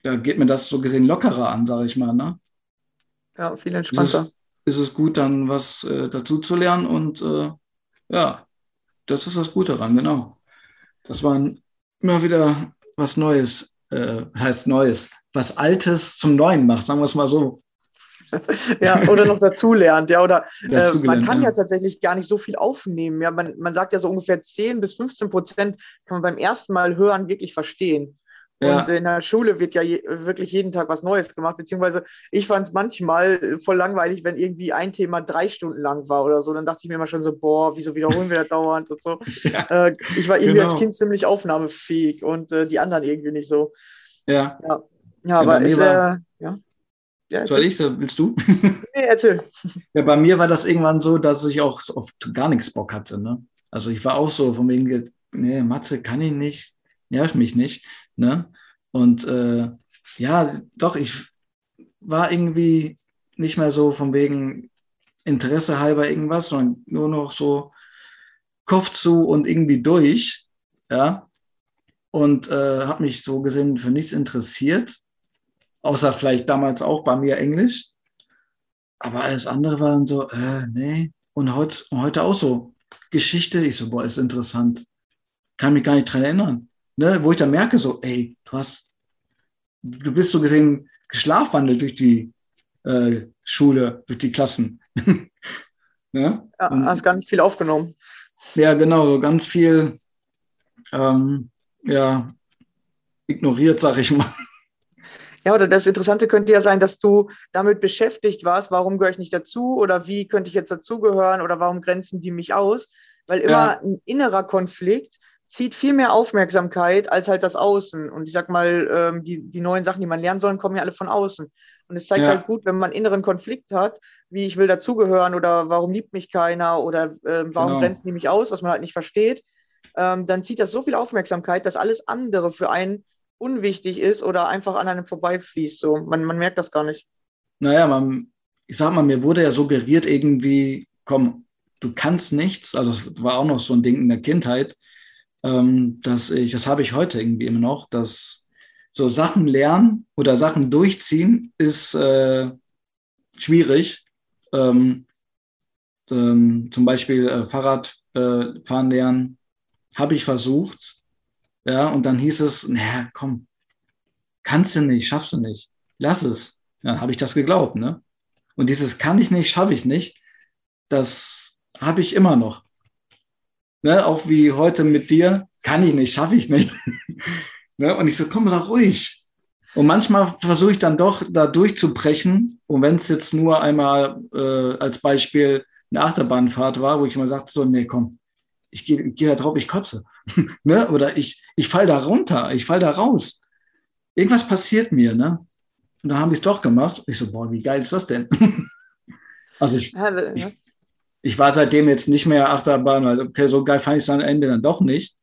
da geht mir das so gesehen lockerer an, sage ich mal. Ne? Ja, viel entspannter ist es gut, dann was äh, dazu zu lernen. Und äh, ja, das ist das Gute daran, genau. Dass man immer wieder was Neues, äh, heißt Neues, was Altes zum Neuen macht, sagen wir es mal so. ja, oder noch dazulernt, ja, oder äh, man kann ja. ja. tatsächlich gar nicht so viel aufnehmen. Ja, man, man sagt ja so ungefähr 10 bis 15 Prozent kann man beim ersten Mal hören wirklich verstehen. Ja. Und in der Schule wird ja je, wirklich jeden Tag was Neues gemacht, beziehungsweise ich fand es manchmal voll langweilig, wenn irgendwie ein Thema drei Stunden lang war oder so. Dann dachte ich mir immer schon so, boah, wieso wiederholen wir das dauernd und so. Ja, äh, ich war irgendwie genau. als Kind ziemlich aufnahmefähig und äh, die anderen irgendwie nicht so. Ja. Ja, ja aber ist, war, äh, ja. Ja Soll ich? Willst du? Nee, erzähl. Ja, bei mir war das irgendwann so, dass ich auch auf gar nichts Bock hatte. Ne? Also ich war auch so von wegen, nee, Mathe kann ich nicht, nervt mich nicht. Ne? Und äh, ja, doch, ich war irgendwie nicht mehr so von wegen Interesse halber irgendwas, sondern nur noch so Kopf zu und irgendwie durch. Ja. Und äh, habe mich so gesehen für nichts interessiert, außer vielleicht damals auch bei mir Englisch. Aber alles andere war dann so, äh, nee. Und heute, heute auch so Geschichte. Ich so, boah, ist interessant. Kann mich gar nicht dran erinnern ne, wo ich dann merke, so, ey, du hast, du bist so gesehen geschlafwandelt durch die äh, Schule, durch die Klassen. ne? Ja, hast gar nicht viel aufgenommen. Ja, genau, ganz viel ähm, ja, ignoriert, sag ich mal. Ja, oder das Interessante könnte ja sein, dass du damit beschäftigt warst, warum gehöre ich nicht dazu oder wie könnte ich jetzt dazugehören oder warum grenzen die mich aus? Weil immer ja. ein innerer Konflikt zieht viel mehr Aufmerksamkeit als halt das Außen. Und ich sag mal, ähm, die, die neuen Sachen, die man lernen soll, kommen ja alle von außen. Und es zeigt ja. halt gut, wenn man inneren Konflikt hat, wie ich will dazugehören oder warum liebt mich keiner oder äh, warum genau. grenzen die mich aus, was man halt nicht versteht, ähm, dann zieht das so viel Aufmerksamkeit, dass alles andere für einen unwichtig ist oder einfach an einem vorbeifließt. So, man, man merkt das gar nicht. Naja, man, ich sag mal, mir wurde ja suggeriert irgendwie, komm, du kannst nichts, also das war auch noch so ein Ding in der Kindheit, ähm, dass ich, das habe ich heute irgendwie immer noch, dass so Sachen lernen oder Sachen durchziehen ist äh, schwierig. Ähm, ähm, zum Beispiel äh, Fahrradfahren äh, lernen, habe ich versucht. Ja, und dann hieß es, naja, komm, kannst du nicht, schaffst du nicht, lass es. Dann habe ich das geglaubt, ne? Und dieses kann ich nicht, schaffe ich nicht, das habe ich immer noch. Ne? Auch wie heute mit dir, kann ich nicht, schaffe ich nicht. ne? Und ich so, komm da ruhig. Und manchmal versuche ich dann doch da durchzubrechen. Und wenn es jetzt nur einmal äh, als Beispiel eine Achterbahnfahrt war, wo ich immer sagte, so, nee, komm, ich gehe geh da drauf, ich kotze. ne? Oder ich, ich fall da runter, ich fall da raus. Irgendwas passiert mir, ne? Und da haben die es doch gemacht. Ich so, boah, wie geil ist das denn? also ich, ich, ich, war seitdem jetzt nicht mehr Achterbahn, weil okay, so geil fand ich es am Ende dann doch nicht.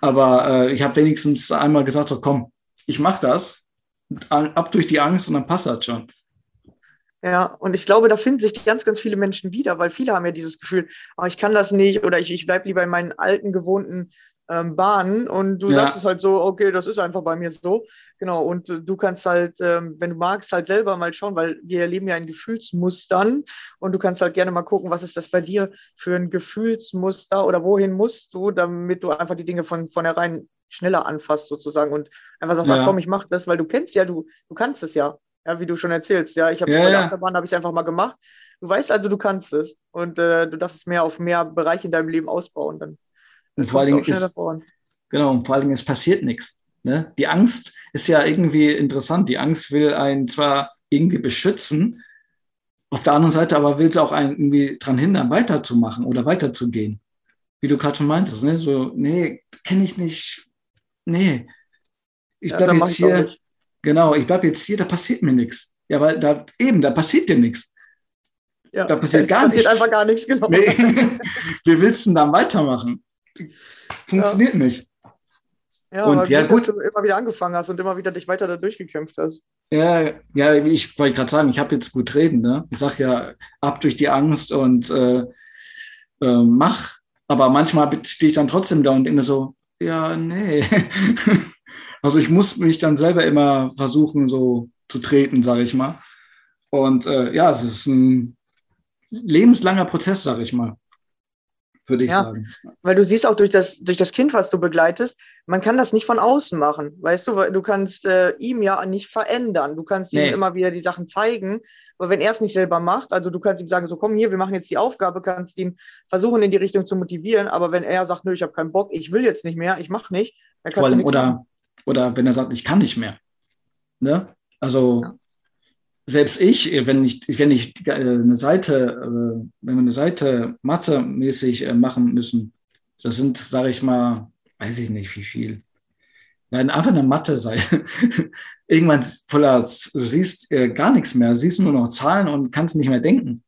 Aber äh, ich habe wenigstens einmal gesagt, so komm, ich mache das, ab durch die Angst und dann passt das schon. Ja, und ich glaube, da finden sich ganz, ganz viele Menschen wieder, weil viele haben ja dieses Gefühl, oh, ich kann das nicht oder ich, ich bleibe lieber in meinen alten, gewohnten ähm, Bahnen und du ja. sagst es halt so, okay, das ist einfach bei mir so. Genau, und äh, du kannst halt, ähm, wenn du magst, halt selber mal schauen, weil wir erleben ja in Gefühlsmustern und du kannst halt gerne mal gucken, was ist das bei dir für ein Gefühlsmuster oder wohin musst du, damit du einfach die Dinge von vornherein schneller anfasst sozusagen und einfach sagst, ja. komm, ich mach das, weil du kennst ja, du, du kannst es ja. Ja, wie du schon erzählst, ja, ich habe es ja, bei der ja. Achterbahn, habe ich einfach mal gemacht. Du weißt also, du kannst es und äh, du darfst es mehr auf mehr Bereiche in deinem Leben ausbauen. Dann und vor allen Dingen ist, genau, und vor allen Dingen, es passiert nichts. Ne? Die Angst ist ja irgendwie interessant. Die Angst will einen zwar irgendwie beschützen, auf der anderen Seite aber will sie auch einen irgendwie daran hindern, weiterzumachen oder weiterzugehen. Wie du gerade schon meintest, ne? so, nee, kenne ich nicht, nee, ich ja, bleibe jetzt hier, genau, ich bleibe jetzt hier, da passiert mir nichts. Ja, weil da eben, da passiert dir nichts. Ja, da passiert gar passiert nichts. einfach gar nichts, genau. Nee. Wie willst du denn dann weitermachen? Funktioniert ja. nicht. Ja, und ja, gut, dass du immer wieder angefangen hast und immer wieder dich weiter da durchgekämpft hast. Ja, ja, ich wollte gerade sagen, ich habe jetzt gut reden. Ne? Ich sage ja, ab durch die Angst und äh, äh, mach. Aber manchmal stehe ich dann trotzdem da und denke so, ja, nee. also ich muss mich dann selber immer versuchen, so zu treten, sage ich mal. Und äh, ja, es ist ein lebenslanger Prozess, sage ich mal würde ich ja, sagen. Weil du siehst auch durch das, durch das Kind, was du begleitest, man kann das nicht von außen machen. Weißt du, du kannst äh, ihm ja nicht verändern. Du kannst nee. ihm immer wieder die Sachen zeigen. Aber wenn er es nicht selber macht, also du kannst ihm sagen, so komm hier, wir machen jetzt die Aufgabe, kannst ihn versuchen, in die Richtung zu motivieren. Aber wenn er sagt, nö, ich habe keinen Bock, ich will jetzt nicht mehr, ich mache nicht, dann kannst allem, du oder, machen. Oder wenn er sagt, ich kann nicht mehr. Ne? Also ja selbst ich, wenn ich, wenn ich äh, eine Seite, äh, wenn wir eine Seite Mathe-mäßig äh, machen müssen, das sind, sage ich mal, weiß ich nicht wie viel. Ja, einfach eine Mathe-Seite. Irgendwann voller, du siehst gar nichts mehr, du siehst nur noch Zahlen und kannst nicht mehr denken.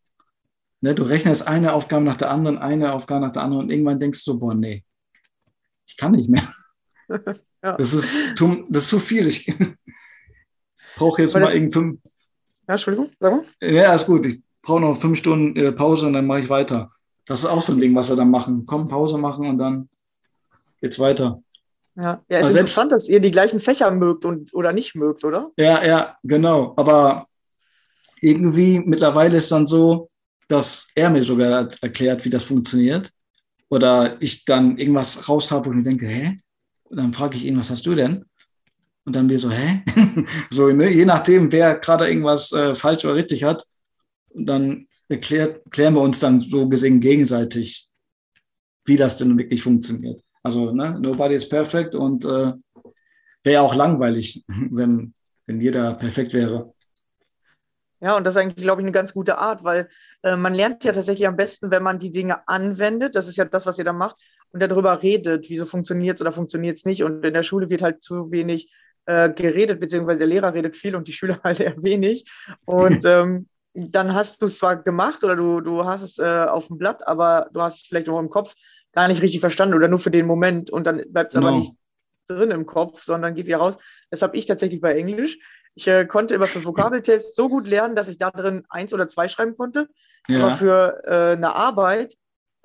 Ne, du rechnest eine Aufgabe nach der anderen, eine Aufgabe nach der anderen und irgendwann denkst du, boah, nee, ich kann nicht mehr. ja. das, ist, das ist zu viel. Ich brauche jetzt mal irgendein ja, Entschuldigung, sag mal. Ja, ist gut. Ich brauche noch fünf Stunden äh, Pause und dann mache ich weiter. Das ist auch so ein Ding, was wir dann machen. Komm, Pause machen und dann geht's weiter. Ja, ja ist interessant, dass ihr die gleichen Fächer mögt und, oder nicht mögt, oder? Ja, ja, genau. Aber irgendwie mittlerweile ist dann so, dass er mir sogar erklärt, wie das funktioniert. Oder ich dann irgendwas raus habe und mir denke, hä? Und dann frage ich ihn, was hast du denn? Und dann wir so, hä? so, ne? je nachdem, wer gerade irgendwas äh, falsch oder richtig hat. Dann erklärt, klären wir uns dann so gesehen gegenseitig, wie das denn wirklich funktioniert. Also, ne? nobody is perfect und äh, wäre auch langweilig, wenn, wenn jeder perfekt wäre. Ja, und das ist eigentlich, glaube ich, eine ganz gute Art, weil äh, man lernt ja tatsächlich am besten, wenn man die Dinge anwendet. Das ist ja das, was ihr da macht und darüber redet, wieso funktioniert es oder funktioniert es nicht. Und in der Schule wird halt zu wenig äh, geredet, beziehungsweise der Lehrer redet viel und die Schüler halt eher wenig. Und ähm, dann hast du es zwar gemacht oder du, du hast es äh, auf dem Blatt, aber du hast es vielleicht auch im Kopf gar nicht richtig verstanden oder nur für den Moment und dann bleibt es no. aber nicht drin im Kopf, sondern geht wieder raus. Das habe ich tatsächlich bei Englisch. Ich äh, konnte immer für Vokabeltests so gut lernen, dass ich da drin eins oder zwei schreiben konnte. Ja. Aber für äh, eine Arbeit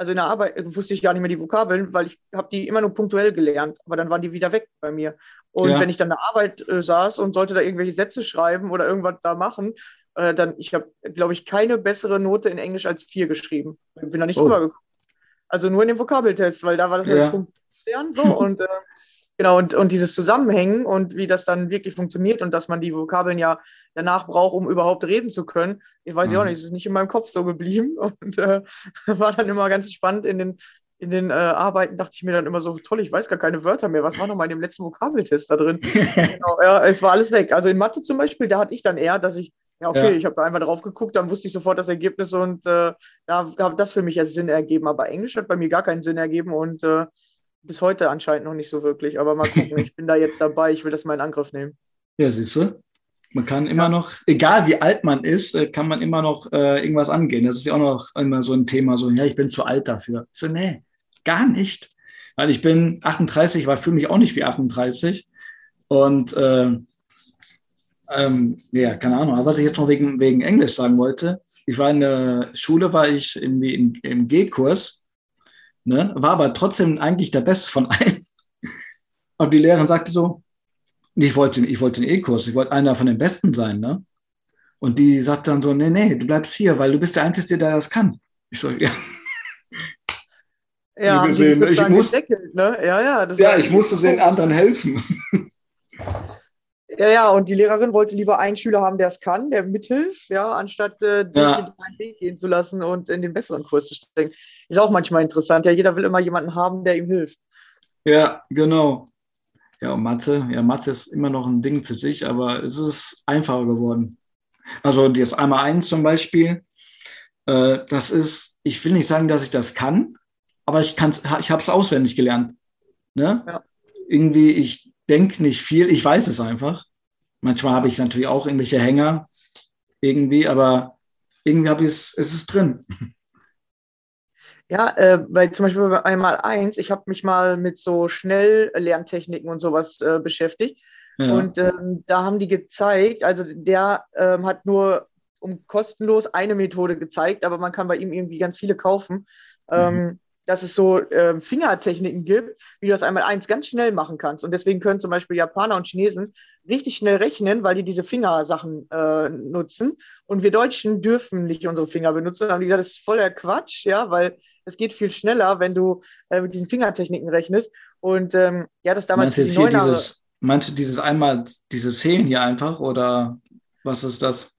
also in der Arbeit wusste ich gar nicht mehr die Vokabeln, weil ich habe die immer nur punktuell gelernt, aber dann waren die wieder weg bei mir. Und ja. wenn ich dann in der Arbeit äh, saß und sollte da irgendwelche Sätze schreiben oder irgendwas da machen, äh, dann, ich habe, glaube ich, keine bessere Note in Englisch als vier geschrieben. Ich bin da nicht oh. drüber gekommen. Also nur in den Vokabeltest, weil da war das ja. Punkt lernen so und äh, Genau, und, und dieses Zusammenhängen und wie das dann wirklich funktioniert und dass man die Vokabeln ja danach braucht, um überhaupt reden zu können. Ich weiß mhm. ja auch nicht, es ist nicht in meinem Kopf so geblieben und äh, war dann immer ganz spannend in den, in den äh, Arbeiten, dachte ich mir dann immer so, toll, ich weiß gar keine Wörter mehr. Was war noch mal in dem letzten Vokabeltest da drin? genau, ja, es war alles weg. Also in Mathe zum Beispiel, da hatte ich dann eher, dass ich ja, okay, ja. ich habe da einfach drauf geguckt, dann wusste ich sofort das Ergebnis und äh, da hat das für mich ja Sinn ergeben. Aber Englisch hat bei mir gar keinen Sinn ergeben und äh, bis heute anscheinend noch nicht so wirklich. Aber mal gucken, ich bin da jetzt dabei, ich will das mal in Angriff nehmen. Ja, siehst du. Man kann immer ja. noch, egal wie alt man ist, äh, kann man immer noch äh, irgendwas angehen. Das ist ja auch noch immer so ein Thema, so, ja, ich bin zu alt dafür. So, nee, gar nicht. Weil ich bin 38, weil fühle mich auch nicht wie 38. Und äh, ähm, ja, keine Ahnung. Aber was ich jetzt noch wegen, wegen Englisch sagen wollte, ich war in der Schule, war ich irgendwie im, im G-Kurs, ne, war aber trotzdem eigentlich der Beste von allen. Und die Lehrerin sagte so, ich wollte, ich wollte den E-Kurs, ich wollte einer von den Besten sein, ne? Und die sagt dann so, nee, nee, du bleibst hier, weil du bist der Einzige, der das kann. Ich so, ja. Ja, gesehen, ich muss, ne? ja, ja, ja ich musste den anderen helfen. Ja, ja, und die Lehrerin wollte lieber einen Schüler haben, der es kann, der mithilft, ja, anstatt äh, den ja. den Weg gehen zu lassen und in den besseren Kurs zu stecken. Ist auch manchmal interessant. Ja, jeder will immer jemanden haben, der ihm hilft. Ja, genau. Ja, und Mathe, ja, Mathe ist immer noch ein Ding für sich, aber es ist einfacher geworden. Also das einmal eins zum Beispiel, äh, das ist, ich will nicht sagen, dass ich das kann, aber ich kann's, ich habe es auswendig gelernt. Ne? Ja. Irgendwie, ich denke nicht viel, ich weiß es einfach. Manchmal habe ich natürlich auch irgendwelche Hänger irgendwie, aber irgendwie habe ich es, es ist drin. Ja, äh, weil zum Beispiel bei einmal eins, ich habe mich mal mit so Schnelllerntechniken und sowas äh, beschäftigt. Ja. Und ähm, da haben die gezeigt, also der ähm, hat nur um kostenlos eine Methode gezeigt, aber man kann bei ihm irgendwie ganz viele kaufen. Mhm. Ähm, dass es so äh, Fingertechniken gibt, wie du das einmal eins ganz schnell machen kannst. Und deswegen können zum Beispiel Japaner und Chinesen richtig schnell rechnen, weil die diese Fingersachen äh, nutzen. Und wir Deutschen dürfen nicht unsere Finger benutzen. Und wie gesagt, das ist voller Quatsch, ja, weil es geht viel schneller, wenn du äh, mit diesen Fingertechniken rechnest. Und ähm, ja, das damals meinst für die Neunere, dieses, Meinst du dieses einmal, diese Szenen hier einfach oder was ist das?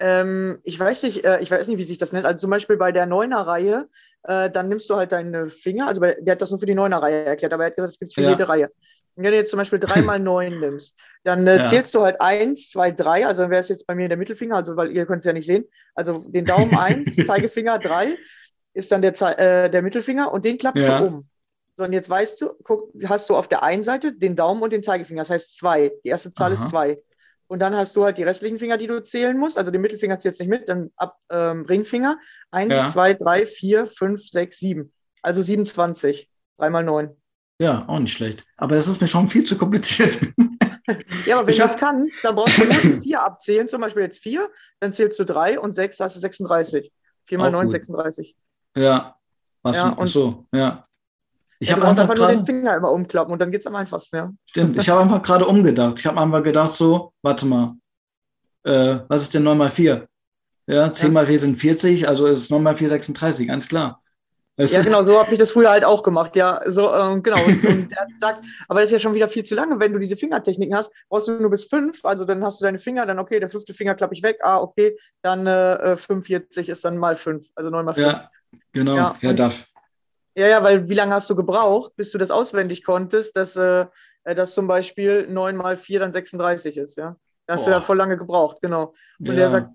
Ähm, ich weiß nicht, äh, ich weiß nicht, wie sich das nennt. Also zum Beispiel bei der Neuner-Reihe äh, dann nimmst du halt deine Finger, also bei, der hat das nur für die Neuner-Reihe erklärt, aber er hat gesagt, es gibt für ja. jede Reihe. Und wenn du jetzt zum Beispiel dreimal neun nimmst, dann äh, ja. zählst du halt eins, zwei, drei, also dann wäre es jetzt bei mir der Mittelfinger, also weil ihr könnt es ja nicht sehen, also den Daumen eins, Zeigefinger drei ist dann der, äh, der Mittelfinger und den klappst ja. du um. So, und jetzt weißt du, guck, hast du auf der einen Seite den Daumen und den Zeigefinger, das heißt zwei. Die erste Zahl Aha. ist zwei. Und dann hast du halt die restlichen Finger, die du zählen musst. Also den Mittelfinger zählst nicht mit, dann ab ähm, Ringfinger. Eins, ja. zwei, drei, vier, fünf, sechs, sieben. Also 27. Dreimal neun. Ja, auch nicht schlecht. Aber das ist mir schon viel zu kompliziert. ja, aber wenn du das kannst, dann brauchst du nur vier abzählen. Zum Beispiel jetzt vier, dann zählst du drei und sechs, hast du 36. Vier mal neun, 36. Ja. Was, ja, und, so, ja. Ich ja, habe einfach, einfach nur den Finger immer umklappen und dann geht es am einfachsten, ja. Stimmt, ich habe einfach gerade umgedacht. Ich habe einfach gedacht so, warte mal, äh, was ist denn 9 mal 4? Ja, 10 ja. mal 4 sind 40, also ist 9 mal 4 36, ganz klar. Weißt ja, genau, so habe ich das früher halt auch gemacht, ja, so, ähm, genau. Und, und der sagt, aber das ist ja schon wieder viel zu lange, wenn du diese Fingertechniken hast, brauchst du nur bis 5, also dann hast du deine Finger, dann okay, der fünfte Finger klappe ich weg, ah, okay, dann äh, 45 ist dann mal 5, also 9 mal 5. Ja, genau, ja, ja darf. Ja, ja, weil wie lange hast du gebraucht, bis du das auswendig konntest, dass äh, das zum Beispiel 9 mal 4 dann 36 ist, ja? Da hast Boah. du ja voll lange gebraucht, genau. Und ja. der sagt,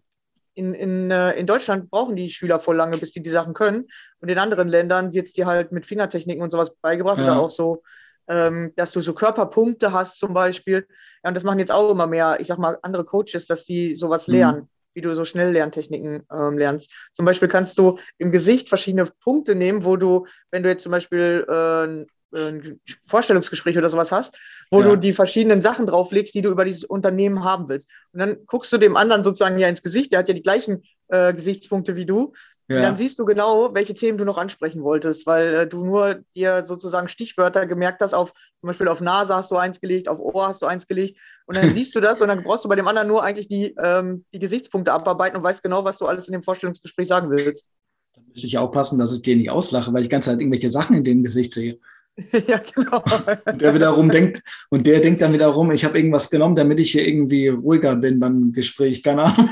in, in, äh, in Deutschland brauchen die Schüler voll lange, bis die die Sachen können. Und in anderen Ländern wird es dir halt mit Fingertechniken und sowas beigebracht ja. oder auch so, ähm, dass du so Körperpunkte hast zum Beispiel. Ja, und das machen jetzt auch immer mehr, ich sag mal, andere Coaches, dass die sowas mhm. lernen wie du so schnell Lerntechniken ähm, lernst. Zum Beispiel kannst du im Gesicht verschiedene Punkte nehmen, wo du, wenn du jetzt zum Beispiel äh, ein Vorstellungsgespräch oder sowas hast, wo ja. du die verschiedenen Sachen drauflegst, die du über dieses Unternehmen haben willst. Und dann guckst du dem anderen sozusagen ja ins Gesicht, der hat ja die gleichen äh, Gesichtspunkte wie du. Ja. Und dann siehst du genau, welche Themen du noch ansprechen wolltest, weil äh, du nur dir sozusagen Stichwörter gemerkt hast, auf zum Beispiel auf Nase hast du eins gelegt, auf Ohr hast du eins gelegt und dann siehst du das und dann brauchst du bei dem anderen nur eigentlich die, ähm, die Gesichtspunkte abarbeiten und weißt genau, was du alles in dem Vorstellungsgespräch sagen willst. Da müsste ich aufpassen, dass ich dir nicht auslache, weil ich die ganze Zeit irgendwelche Sachen in dem Gesicht sehe. ja, genau. Und der wiederum denkt, und der denkt dann wiederum, ich habe irgendwas genommen, damit ich hier irgendwie ruhiger bin beim Gespräch. Keine Ahnung.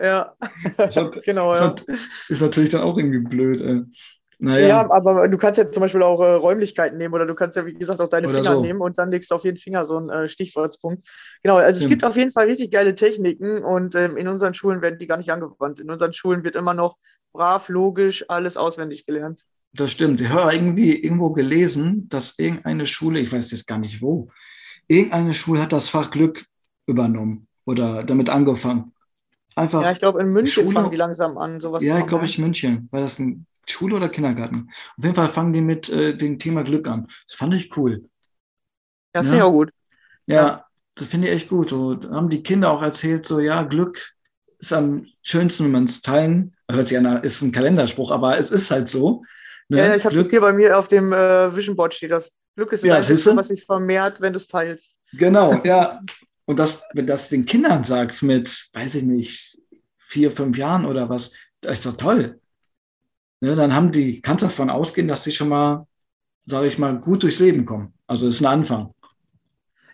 Ja, hat, genau. Ja. Hat, ist natürlich dann auch irgendwie blöd. Ey. Naja. Ja, aber du kannst ja zum Beispiel auch äh, Räumlichkeiten nehmen oder du kannst ja, wie gesagt, auch deine oder Finger so. nehmen und dann legst du auf jeden Finger so einen äh, Stichwortspunkt. Genau, also Stimmt. es gibt auf jeden Fall richtig geile Techniken und ähm, in unseren Schulen werden die gar nicht angewandt. In unseren Schulen wird immer noch brav, logisch, alles auswendig gelernt. Das stimmt. Ich habe irgendwie irgendwo gelesen, dass irgendeine Schule, ich weiß jetzt gar nicht wo, irgendeine Schule hat das Fach Glück übernommen oder damit angefangen. Einfach ja, ich glaube, in München Schule, fangen die langsam an, sowas Ja, ich glaube, ich München. War das ein Schule oder Kindergarten? Auf jeden Fall fangen die mit äh, dem Thema Glück an. Das fand ich cool. Ja, finde ich auch gut. Ja, ja. das finde ich echt gut. So, haben die Kinder auch erzählt, so, ja, Glück ist am schönsten, wenn man es teilen. Hört sich an, ist ein Kalenderspruch, aber es ist halt so. Ne? Ja, ich habe das hier bei mir auf dem äh, Vision Board steht das. Glück ist das ja, Einzige, was sich vermehrt, wenn du es teilst. Genau, ja. Und das, wenn das den Kindern sagst mit, weiß ich nicht, vier, fünf Jahren oder was, das ist doch toll. Ne, dann haben die, kannst davon ausgehen, dass die schon mal, sage ich mal, gut durchs Leben kommen. Also ist ein Anfang.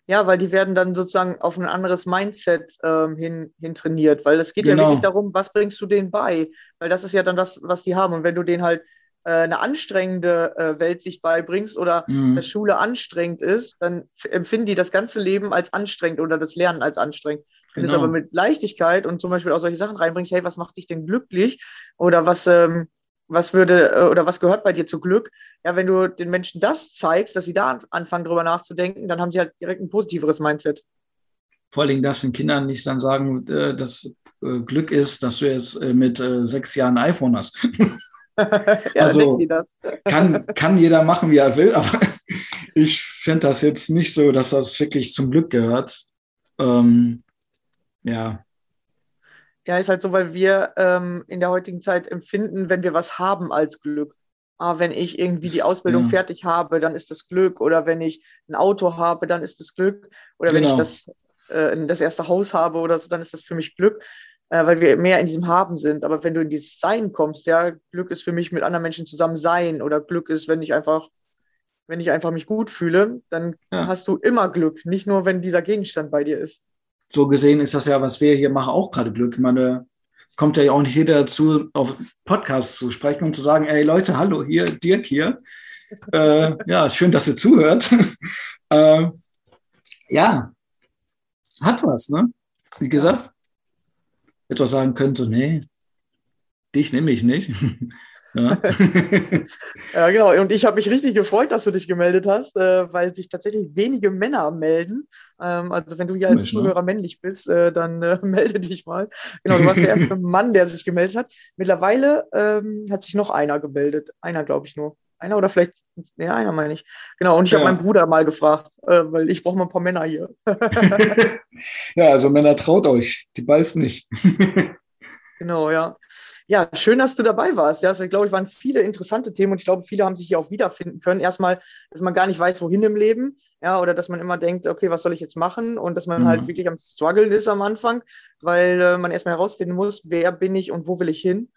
Ja, weil die werden dann sozusagen auf ein anderes Mindset ähm, hin, hin trainiert, weil es geht genau. ja wirklich darum, was bringst du denen bei? Weil das ist ja dann das, was die haben. Und wenn du denen halt äh, eine anstrengende äh, Welt sich beibringst oder mhm. dass Schule anstrengend ist, dann empfinden die das ganze Leben als anstrengend oder das Lernen als anstrengend. Wenn genau. du es aber mit Leichtigkeit und zum Beispiel auch solche Sachen reinbringst, hey, was macht dich denn glücklich? Oder was, ähm, was würde äh, oder was gehört bei dir zu Glück? Ja, wenn du den Menschen das zeigst, dass sie da anfangen, drüber nachzudenken, dann haben sie halt direkt ein positiveres Mindset. Vor allem darfst du den Kindern nicht dann sagen, dass Glück ist, dass du jetzt mit sechs Jahren ein iPhone hast. ja, also kann, kann jeder machen, wie er will, aber ich finde das jetzt nicht so, dass das wirklich zum Glück gehört. Ähm, ja. Ja, ist halt so, weil wir ähm, in der heutigen Zeit empfinden, wenn wir was haben als Glück. Ah, wenn ich irgendwie die Ausbildung ja. fertig habe, dann ist das Glück. Oder wenn ich ein Auto habe, dann ist das Glück. Oder genau. wenn ich das, äh, das erste Haus habe oder so, dann ist das für mich Glück äh, weil wir mehr in diesem Haben sind. Aber wenn du in dieses Sein kommst, ja, Glück ist für mich mit anderen Menschen zusammen sein oder Glück ist, wenn ich einfach, wenn ich einfach mich gut fühle, dann ja. hast du immer Glück, nicht nur, wenn dieser Gegenstand bei dir ist. So gesehen ist das ja, was wir hier machen, auch gerade Glück. Ich meine, kommt ja auch nicht jeder dazu, auf Podcasts zu sprechen und zu sagen, ey Leute, hallo, hier, Dirk hier. äh, ja, schön, dass ihr zuhört. äh, ja, hat was, ne? Wie gesagt, etwas sagen könnte, nee, dich nehme ich nicht. ja. ja. genau. Und ich habe mich richtig gefreut, dass du dich gemeldet hast, äh, weil sich tatsächlich wenige Männer melden. Ähm, also wenn du hier als ne? Zuhörer ne? männlich bist, äh, dann äh, melde dich mal. Genau, du warst der erste Mann, der sich gemeldet hat. Mittlerweile ähm, hat sich noch einer gemeldet. Einer, glaube ich nur. Einer oder vielleicht, ja, einer meine ich. Genau, und ich ja. habe meinen Bruder mal gefragt, äh, weil ich brauche mal ein paar Männer hier. ja, also Männer traut euch, die beißen nicht. genau, ja. Ja, schön, dass du dabei warst. Ja, also, ich glaube, es waren viele interessante Themen und ich glaube, viele haben sich hier auch wiederfinden können. Erstmal, dass man gar nicht weiß, wohin im Leben, ja, oder dass man immer denkt, okay, was soll ich jetzt machen? Und dass man mhm. halt wirklich am struggeln ist am Anfang, weil äh, man erstmal herausfinden muss, wer bin ich und wo will ich hin?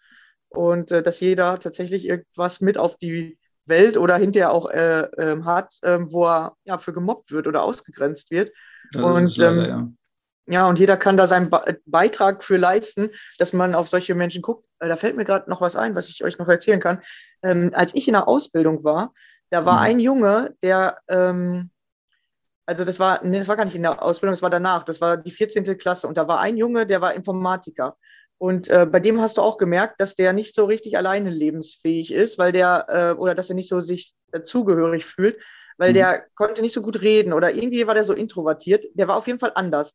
Und äh, dass jeder tatsächlich irgendwas mit auf die Welt oder hinterher auch äh, ähm, hat, ähm, wo er ja, für gemobbt wird oder ausgegrenzt wird. Das und leider, ähm, ja. Ja. und jeder kann da seinen Be Beitrag für leisten, dass man auf solche Menschen guckt. Äh, da fällt mir gerade noch was ein, was ich euch noch erzählen kann. Ähm, als ich in der Ausbildung war, da war mhm. ein Junge, der, ähm, also das war, nee, das war gar nicht in der Ausbildung, das war danach, das war die 14. Klasse und da war ein Junge, der war Informatiker. Und äh, bei dem hast du auch gemerkt, dass der nicht so richtig alleine lebensfähig ist, weil der, äh, oder dass er nicht so sich dazugehörig fühlt, weil mhm. der konnte nicht so gut reden oder irgendwie war der so introvertiert. Der war auf jeden Fall anders.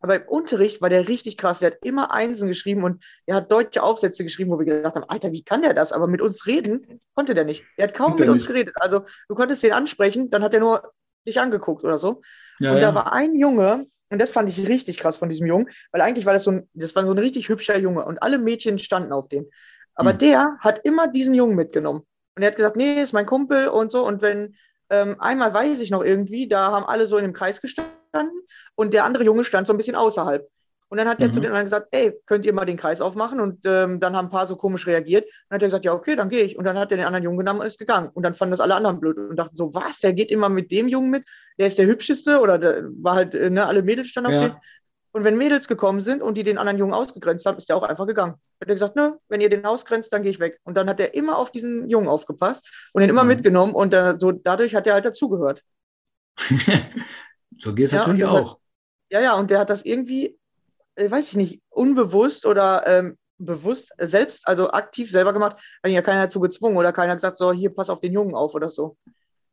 Aber im Unterricht war der richtig krass. Der hat immer Einsen geschrieben und er hat deutsche Aufsätze geschrieben, wo wir gedacht haben, Alter, wie kann der das? Aber mit uns reden konnte der nicht. Er hat kaum mit uns geredet. Also du konntest den ansprechen, dann hat er nur dich angeguckt oder so. Ja, und ja. da war ein Junge, und das fand ich richtig krass von diesem Jungen, weil eigentlich war das so ein, das war so ein richtig hübscher Junge und alle Mädchen standen auf dem. Aber mhm. der hat immer diesen Jungen mitgenommen. Und er hat gesagt, nee, ist mein Kumpel und so. Und wenn, ähm, einmal weiß ich noch irgendwie, da haben alle so in einem Kreis gestanden und der andere Junge stand so ein bisschen außerhalb. Und dann hat er zu den anderen gesagt, ey, könnt ihr mal den Kreis aufmachen? Und ähm, dann haben ein paar so komisch reagiert. Und dann hat er gesagt, ja, okay, dann gehe ich. Und dann hat er den anderen Jungen genommen und ist gegangen. Und dann fanden das alle anderen blöd und dachten so, was, der geht immer mit dem Jungen mit? Der ist der Hübscheste oder der war halt, äh, ne, alle Mädels standen auf Ja. dem. Und wenn Mädels gekommen sind und die den anderen Jungen ausgegrenzt haben, ist der auch einfach gegangen. Hat er gesagt, ne, wenn ihr den ausgrenzt, dann gehe ich weg. Und dann hat er immer auf diesen Jungen aufgepasst und ihn immer Mhm. mitgenommen und äh, so dadurch hat er halt dazugehört. so geht es Ja, natürlich das hat- auch. Ja, ja, und der hat das irgendwie, äh, weiß ich nicht, unbewusst oder ähm, bewusst selbst, also aktiv selber gemacht, hat ihn ja keiner dazu gezwungen oder keiner gesagt, so, hier, pass auf den Jungen auf oder so.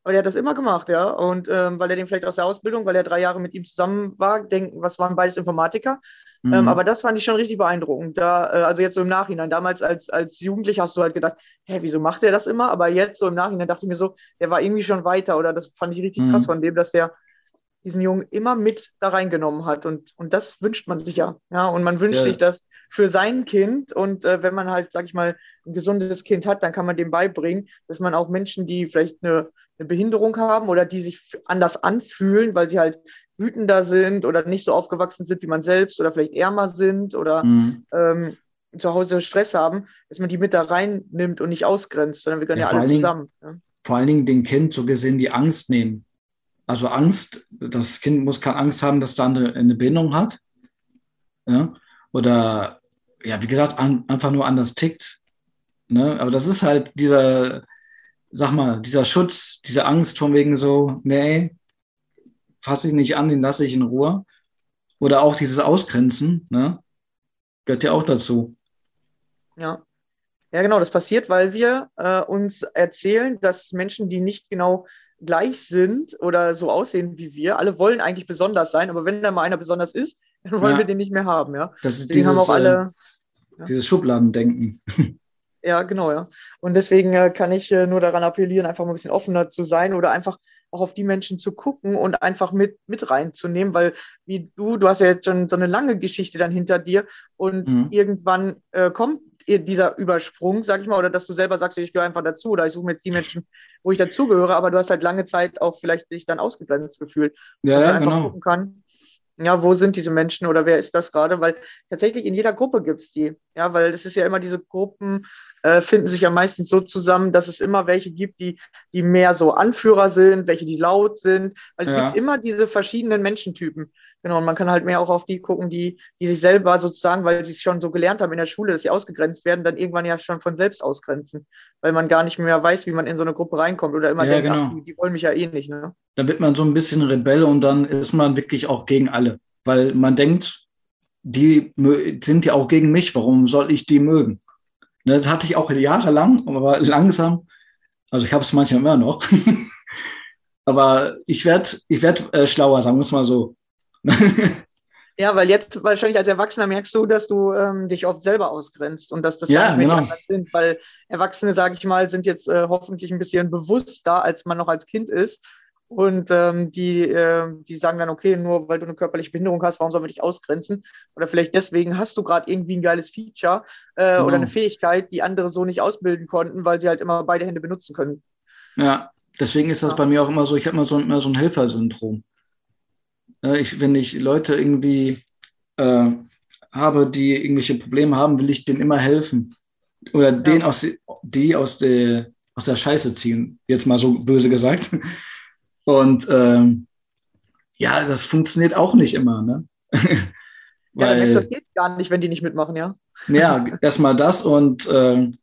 Aber der hat das immer gemacht, ja. Und ähm, weil er den vielleicht aus der Ausbildung, weil er drei Jahre mit ihm zusammen war, denken, was waren beides Informatiker. Ähm, Mhm. aber das fand ich schon richtig beeindruckend. Da, äh, also jetzt so im Nachhinein, damals als, als Jugendlicher hast du halt gedacht, hä, wieso macht er das immer? Aber jetzt so im Nachhinein dachte ich mir so, der war irgendwie schon weiter oder das fand ich richtig Mhm. krass von dem, dass der diesen Jungen immer mit da reingenommen hat. Und, und das wünscht man sich ja. Ja, und man wünscht Ja. sich das für sein Kind. Und äh, wenn man halt, sag ich mal, ein gesundes Kind hat, dann kann man dem beibringen, dass man auch Menschen, die vielleicht eine, eine Behinderung haben oder die sich anders anfühlen, weil sie halt wütender sind oder nicht so aufgewachsen sind wie man selbst oder vielleicht ärmer sind oder Mhm. ähm, zu Hause Stress haben, dass man die mit da reinnimmt und nicht ausgrenzt, sondern wir können Ja, ja, alle allen Dingen- zusammen. Ja. Vor allen Dingen dem Kind so gesehen die Angst nehmen. Also Angst, das Kind muss keine Angst haben, dass der andere eine Behinderung hat. Ja? Oder, ja, wie gesagt, an, einfach nur anders tickt. Ne? Aber das ist halt dieser, sag mal, dieser Schutz, diese Angst von wegen so, nee, fasse ich nicht an, den lasse ich in Ruhe. Oder auch dieses Ausgrenzen, ne? Gehört ja auch dazu. Ja. Ja, genau, das passiert, weil wir äh, uns erzählen, dass Menschen, die nicht genau gleich sind oder so aussehen wie wir, alle wollen eigentlich besonders sein, aber wenn da mal einer besonders ist, dann wollen Ja. wir den nicht mehr haben, ja. Das ist Deswegen haben dieses, auch alle, äh, dieses Schubladendenken. ja, genau, ja. Und deswegen äh, kann ich äh, nur daran appellieren, einfach mal ein bisschen offener zu sein oder einfach auch auf die Menschen zu gucken und einfach mit, mit reinzunehmen, weil wie du, du hast ja jetzt schon so eine lange Geschichte dann hinter dir und Mhm. irgendwann äh, kommt dieser Übersprung, sag ich mal, oder dass du selber sagst, ich gehöre einfach dazu oder ich suche mir jetzt die Menschen, wo ich dazugehöre, aber du hast halt lange Zeit auch vielleicht dich dann ausgegrenzt gefühlt. Ja, dass ja, man einfach genau. gucken kann, ja, wo sind diese Menschen oder wer ist das gerade? Weil tatsächlich in jeder Gruppe gibt es die. Ja, weil es ist ja immer, diese Gruppen äh, finden sich ja meistens so zusammen, dass es immer welche gibt, die, die mehr so Anführer sind, welche, die laut sind. Weil es Ja. gibt immer diese verschiedenen Menschentypen. Genau, und man kann halt mehr auch auf die gucken, die, die sich selber sozusagen, weil sie es schon so gelernt haben in der Schule, dass sie ausgegrenzt werden, dann irgendwann ja schon von selbst ausgrenzen. Weil man gar nicht mehr weiß, wie man in so eine Gruppe reinkommt oder immer Ja, denkt, genau. ach, die, die wollen mich ja eh nicht. Ne? da wird man so ein bisschen Rebell und dann ist man wirklich auch gegen alle. Weil man denkt, die sind ja auch gegen mich, warum soll ich die mögen? Ne, Das hatte ich auch jahrelang, aber langsam, also ich habe es manchmal immer noch, aber ich werde ich werd, äh, schlauer, sagen wir es mal so. Ja, weil jetzt wahrscheinlich als Erwachsener merkst du, dass du ähm, dich oft selber ausgrenzt und dass das Ja, gar nicht mehr genau. die sind, weil Erwachsene, sage ich mal, sind jetzt äh, hoffentlich ein bisschen bewusster, als man noch als Kind ist. Und ähm, die, äh, die sagen dann, okay, nur weil du eine körperliche Behinderung hast, warum sollen wir dich ausgrenzen? Oder vielleicht deswegen hast du gerade irgendwie ein geiles Feature äh, Genau. oder eine Fähigkeit, die andere so nicht ausbilden konnten, weil sie halt immer beide Hände benutzen können. Ja, deswegen ist das Ja. bei mir auch immer so, ich habe immer so, immer so ein Helfersyndrom. Äh, Ich, wenn ich Leute irgendwie äh, habe, die irgendwelche Probleme haben, will ich denen immer helfen. Oder den aus, die- die aus der, aus der Scheiße ziehen, jetzt mal so böse gesagt. Und ähm, ja, das funktioniert auch nicht immer. Ne? Ja, dann merkst das Weil, geht gar nicht, wenn die nicht mitmachen, ja. ja, erstmal das und ähm,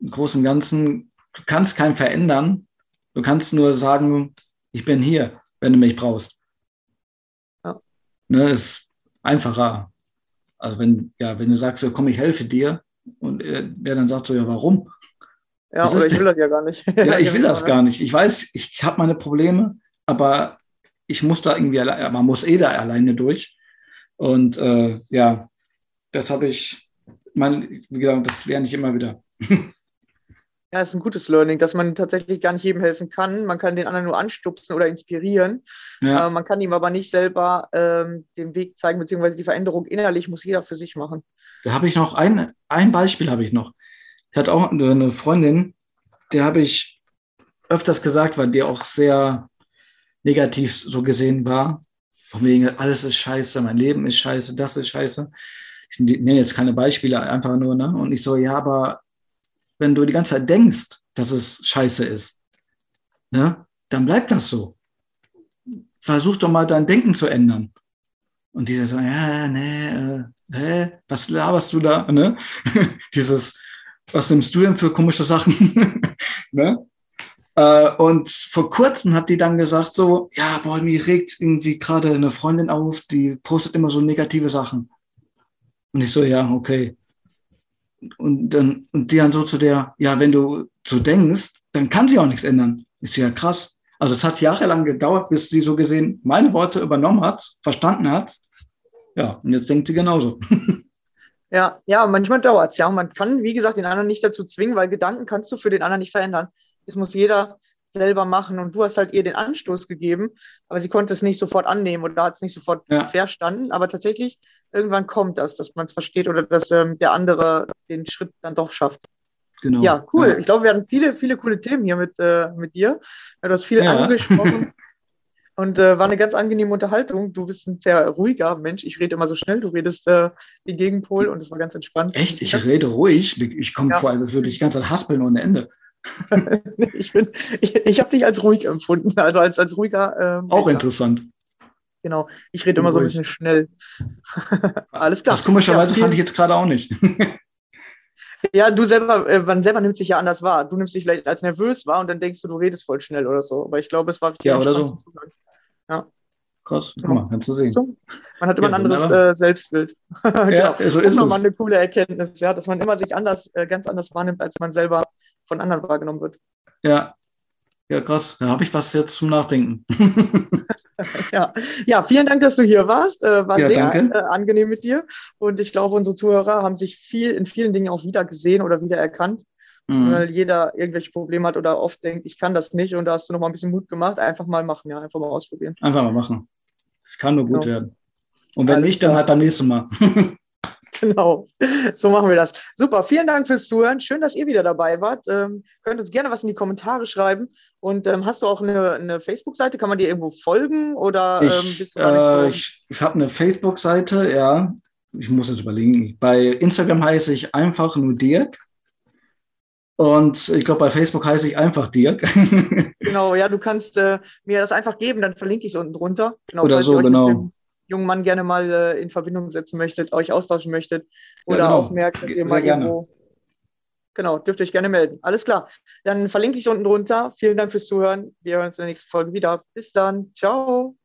im Großen und Ganzen, du kannst keinen verändern. Du kannst nur sagen, ich bin hier, wenn du mich brauchst. Ja. Ne, ist einfacher. Also wenn, ja, wenn du sagst, so, komm, ich helfe dir und er, der dann sagt so, ja, warum? Ja, Was oder ist ich will das ja gar nicht. Ja, ich will das gar nicht. Ich weiß, ich habe meine Probleme, aber ich muss da irgendwie, man muss eh da alleine durch. Und äh, ja, das habe ich, mein, wie gesagt, das lerne ich immer wieder. Ja, ist ein gutes Learning, dass man tatsächlich gar nicht jedem helfen kann. Man kann den anderen nur anstupsen oder inspirieren. Ja, Äh, man kann ihm aber nicht selber ähm, den Weg zeigen, beziehungsweise die Veränderung innerlich muss jeder für sich machen. da habe ich noch ein, ein Beispiel habe ich noch. Ich hatte auch eine Freundin, der habe ich öfters gesagt, weil die auch sehr negativ so gesehen war. Von wegen, alles ist scheiße, mein Leben ist scheiße, das ist scheiße. Ich nenne jetzt keine Beispiele, einfach nur, ne? Und ich so, ja, aber wenn du die ganze Zeit denkst, dass es scheiße ist, ne? Dann bleibt das so. Versuch doch mal dein Denken zu ändern. Und die so, ja, nee, äh, hä, was laberst du da, ne? Dieses, was nimmst du denn für komische Sachen, ne? Äh, und vor kurzem hat die dann gesagt so, ja, boah, mir regt irgendwie gerade eine Freundin auf, die postet immer so negative Sachen. Und ich so, ja, okay. Und dann, und die dann so zu der, ja, wenn du so denkst, dann kann sie auch nichts ändern. So, ja, krass. Also es hat jahrelang gedauert, bis sie so gesehen meine Worte übernommen hat, verstanden hat. Ja, und jetzt denkt sie genauso. Ja, ja, manchmal dauert es, ja. Und man kann, wie gesagt, den anderen nicht dazu zwingen, weil Gedanken kannst du für den anderen nicht verändern. Es muss jeder selber machen und du hast halt ihr den Anstoß gegeben, aber sie konnte es nicht sofort annehmen oder hat es nicht sofort ja. verstanden. Aber tatsächlich, irgendwann kommt das, dass man es versteht oder dass ähm, der andere den Schritt dann doch schafft. Genau. Ja, cool. Ja. Ich glaube, wir hatten viele, viele coole Themen hier mit, äh, mit dir. Du hast viel ja. angesprochen. Und äh, war eine ganz angenehme Unterhaltung. Du bist ein sehr ruhiger Mensch. Ich rede immer so schnell. Du redest äh, wie Gegenpol und es war ganz entspannt. Echt? Ich rede ruhig. Ich komme ja. vor, als würde ich ganz an Haspeln ohne Ende. ich ich, ich habe dich als ruhig empfunden, also als, als ruhiger. Ähm, Auch interessant. Genau, ich rede immer so ein bisschen schnell. Alles klar. Das komischerweise ja, fand ich jetzt gerade auch nicht. ja, du selber, äh, man selber nimmt sich ja anders wahr. Du nimmst dich vielleicht als nervös wahr und dann denkst du, du redest voll schnell oder so. Aber ich glaube, es war richtig ja, oder so. Ja. Krass, guck mal, kannst du sehen. Man hat immer ja, ein anderes äh, Selbstbild. ja, genau. so ist es. eine coole Erkenntnis, ja, dass man immer sich anders, äh, ganz anders wahrnimmt, als man selber von anderen wahrgenommen wird. Ja, ja, krass. Da habe ich was jetzt zum Nachdenken. ja. ja, vielen Dank, dass du hier warst. Äh, war ja, sehr äh, angenehm mit dir. Und ich glaube, unsere Zuhörer haben sich viel in vielen Dingen auch wieder gesehen oder wieder erkannt. Mhm. Weil jeder irgendwelche Probleme hat oder oft denkt, ich kann das nicht. Und da hast du noch mal ein bisschen Mut gemacht. Einfach mal machen, ja, einfach mal ausprobieren. Einfach mal machen. Es kann nur gut genau. werden. Und wenn Alles nicht, dann halt beim nächsten Mal. Genau, so machen wir das. Super, vielen Dank fürs Zuhören. Schön, dass ihr wieder dabei wart. Ähm, könnt uns gerne was in die Kommentare schreiben. Und ähm, hast du auch eine, eine Facebook-Seite? Kann man dir irgendwo folgen? Oder ich, ähm, bist du gar nicht so? Äh, ich, ich habe eine Facebook-Seite, ja. Ich muss jetzt überlegen. Bei Instagram heiße ich einfach nur Dirk. Und ich glaube, bei Facebook heiße ich einfach Dirk. genau, ja, du kannst äh, mir das einfach geben, dann verlinke ich es unten drunter. Genau, Oder so, genau jungen Mann gerne mal äh, in Verbindung setzen möchtet, euch austauschen möchtet oder ja, genau. auch merkt, dass ihr Sehr mal gerne. irgendwo. Genau, dürft ihr euch gerne melden. Alles klar. Dann verlinke ich es unten drunter. Vielen Dank fürs Zuhören. Wir hören uns in der nächsten Folge wieder. Bis dann. Ciao.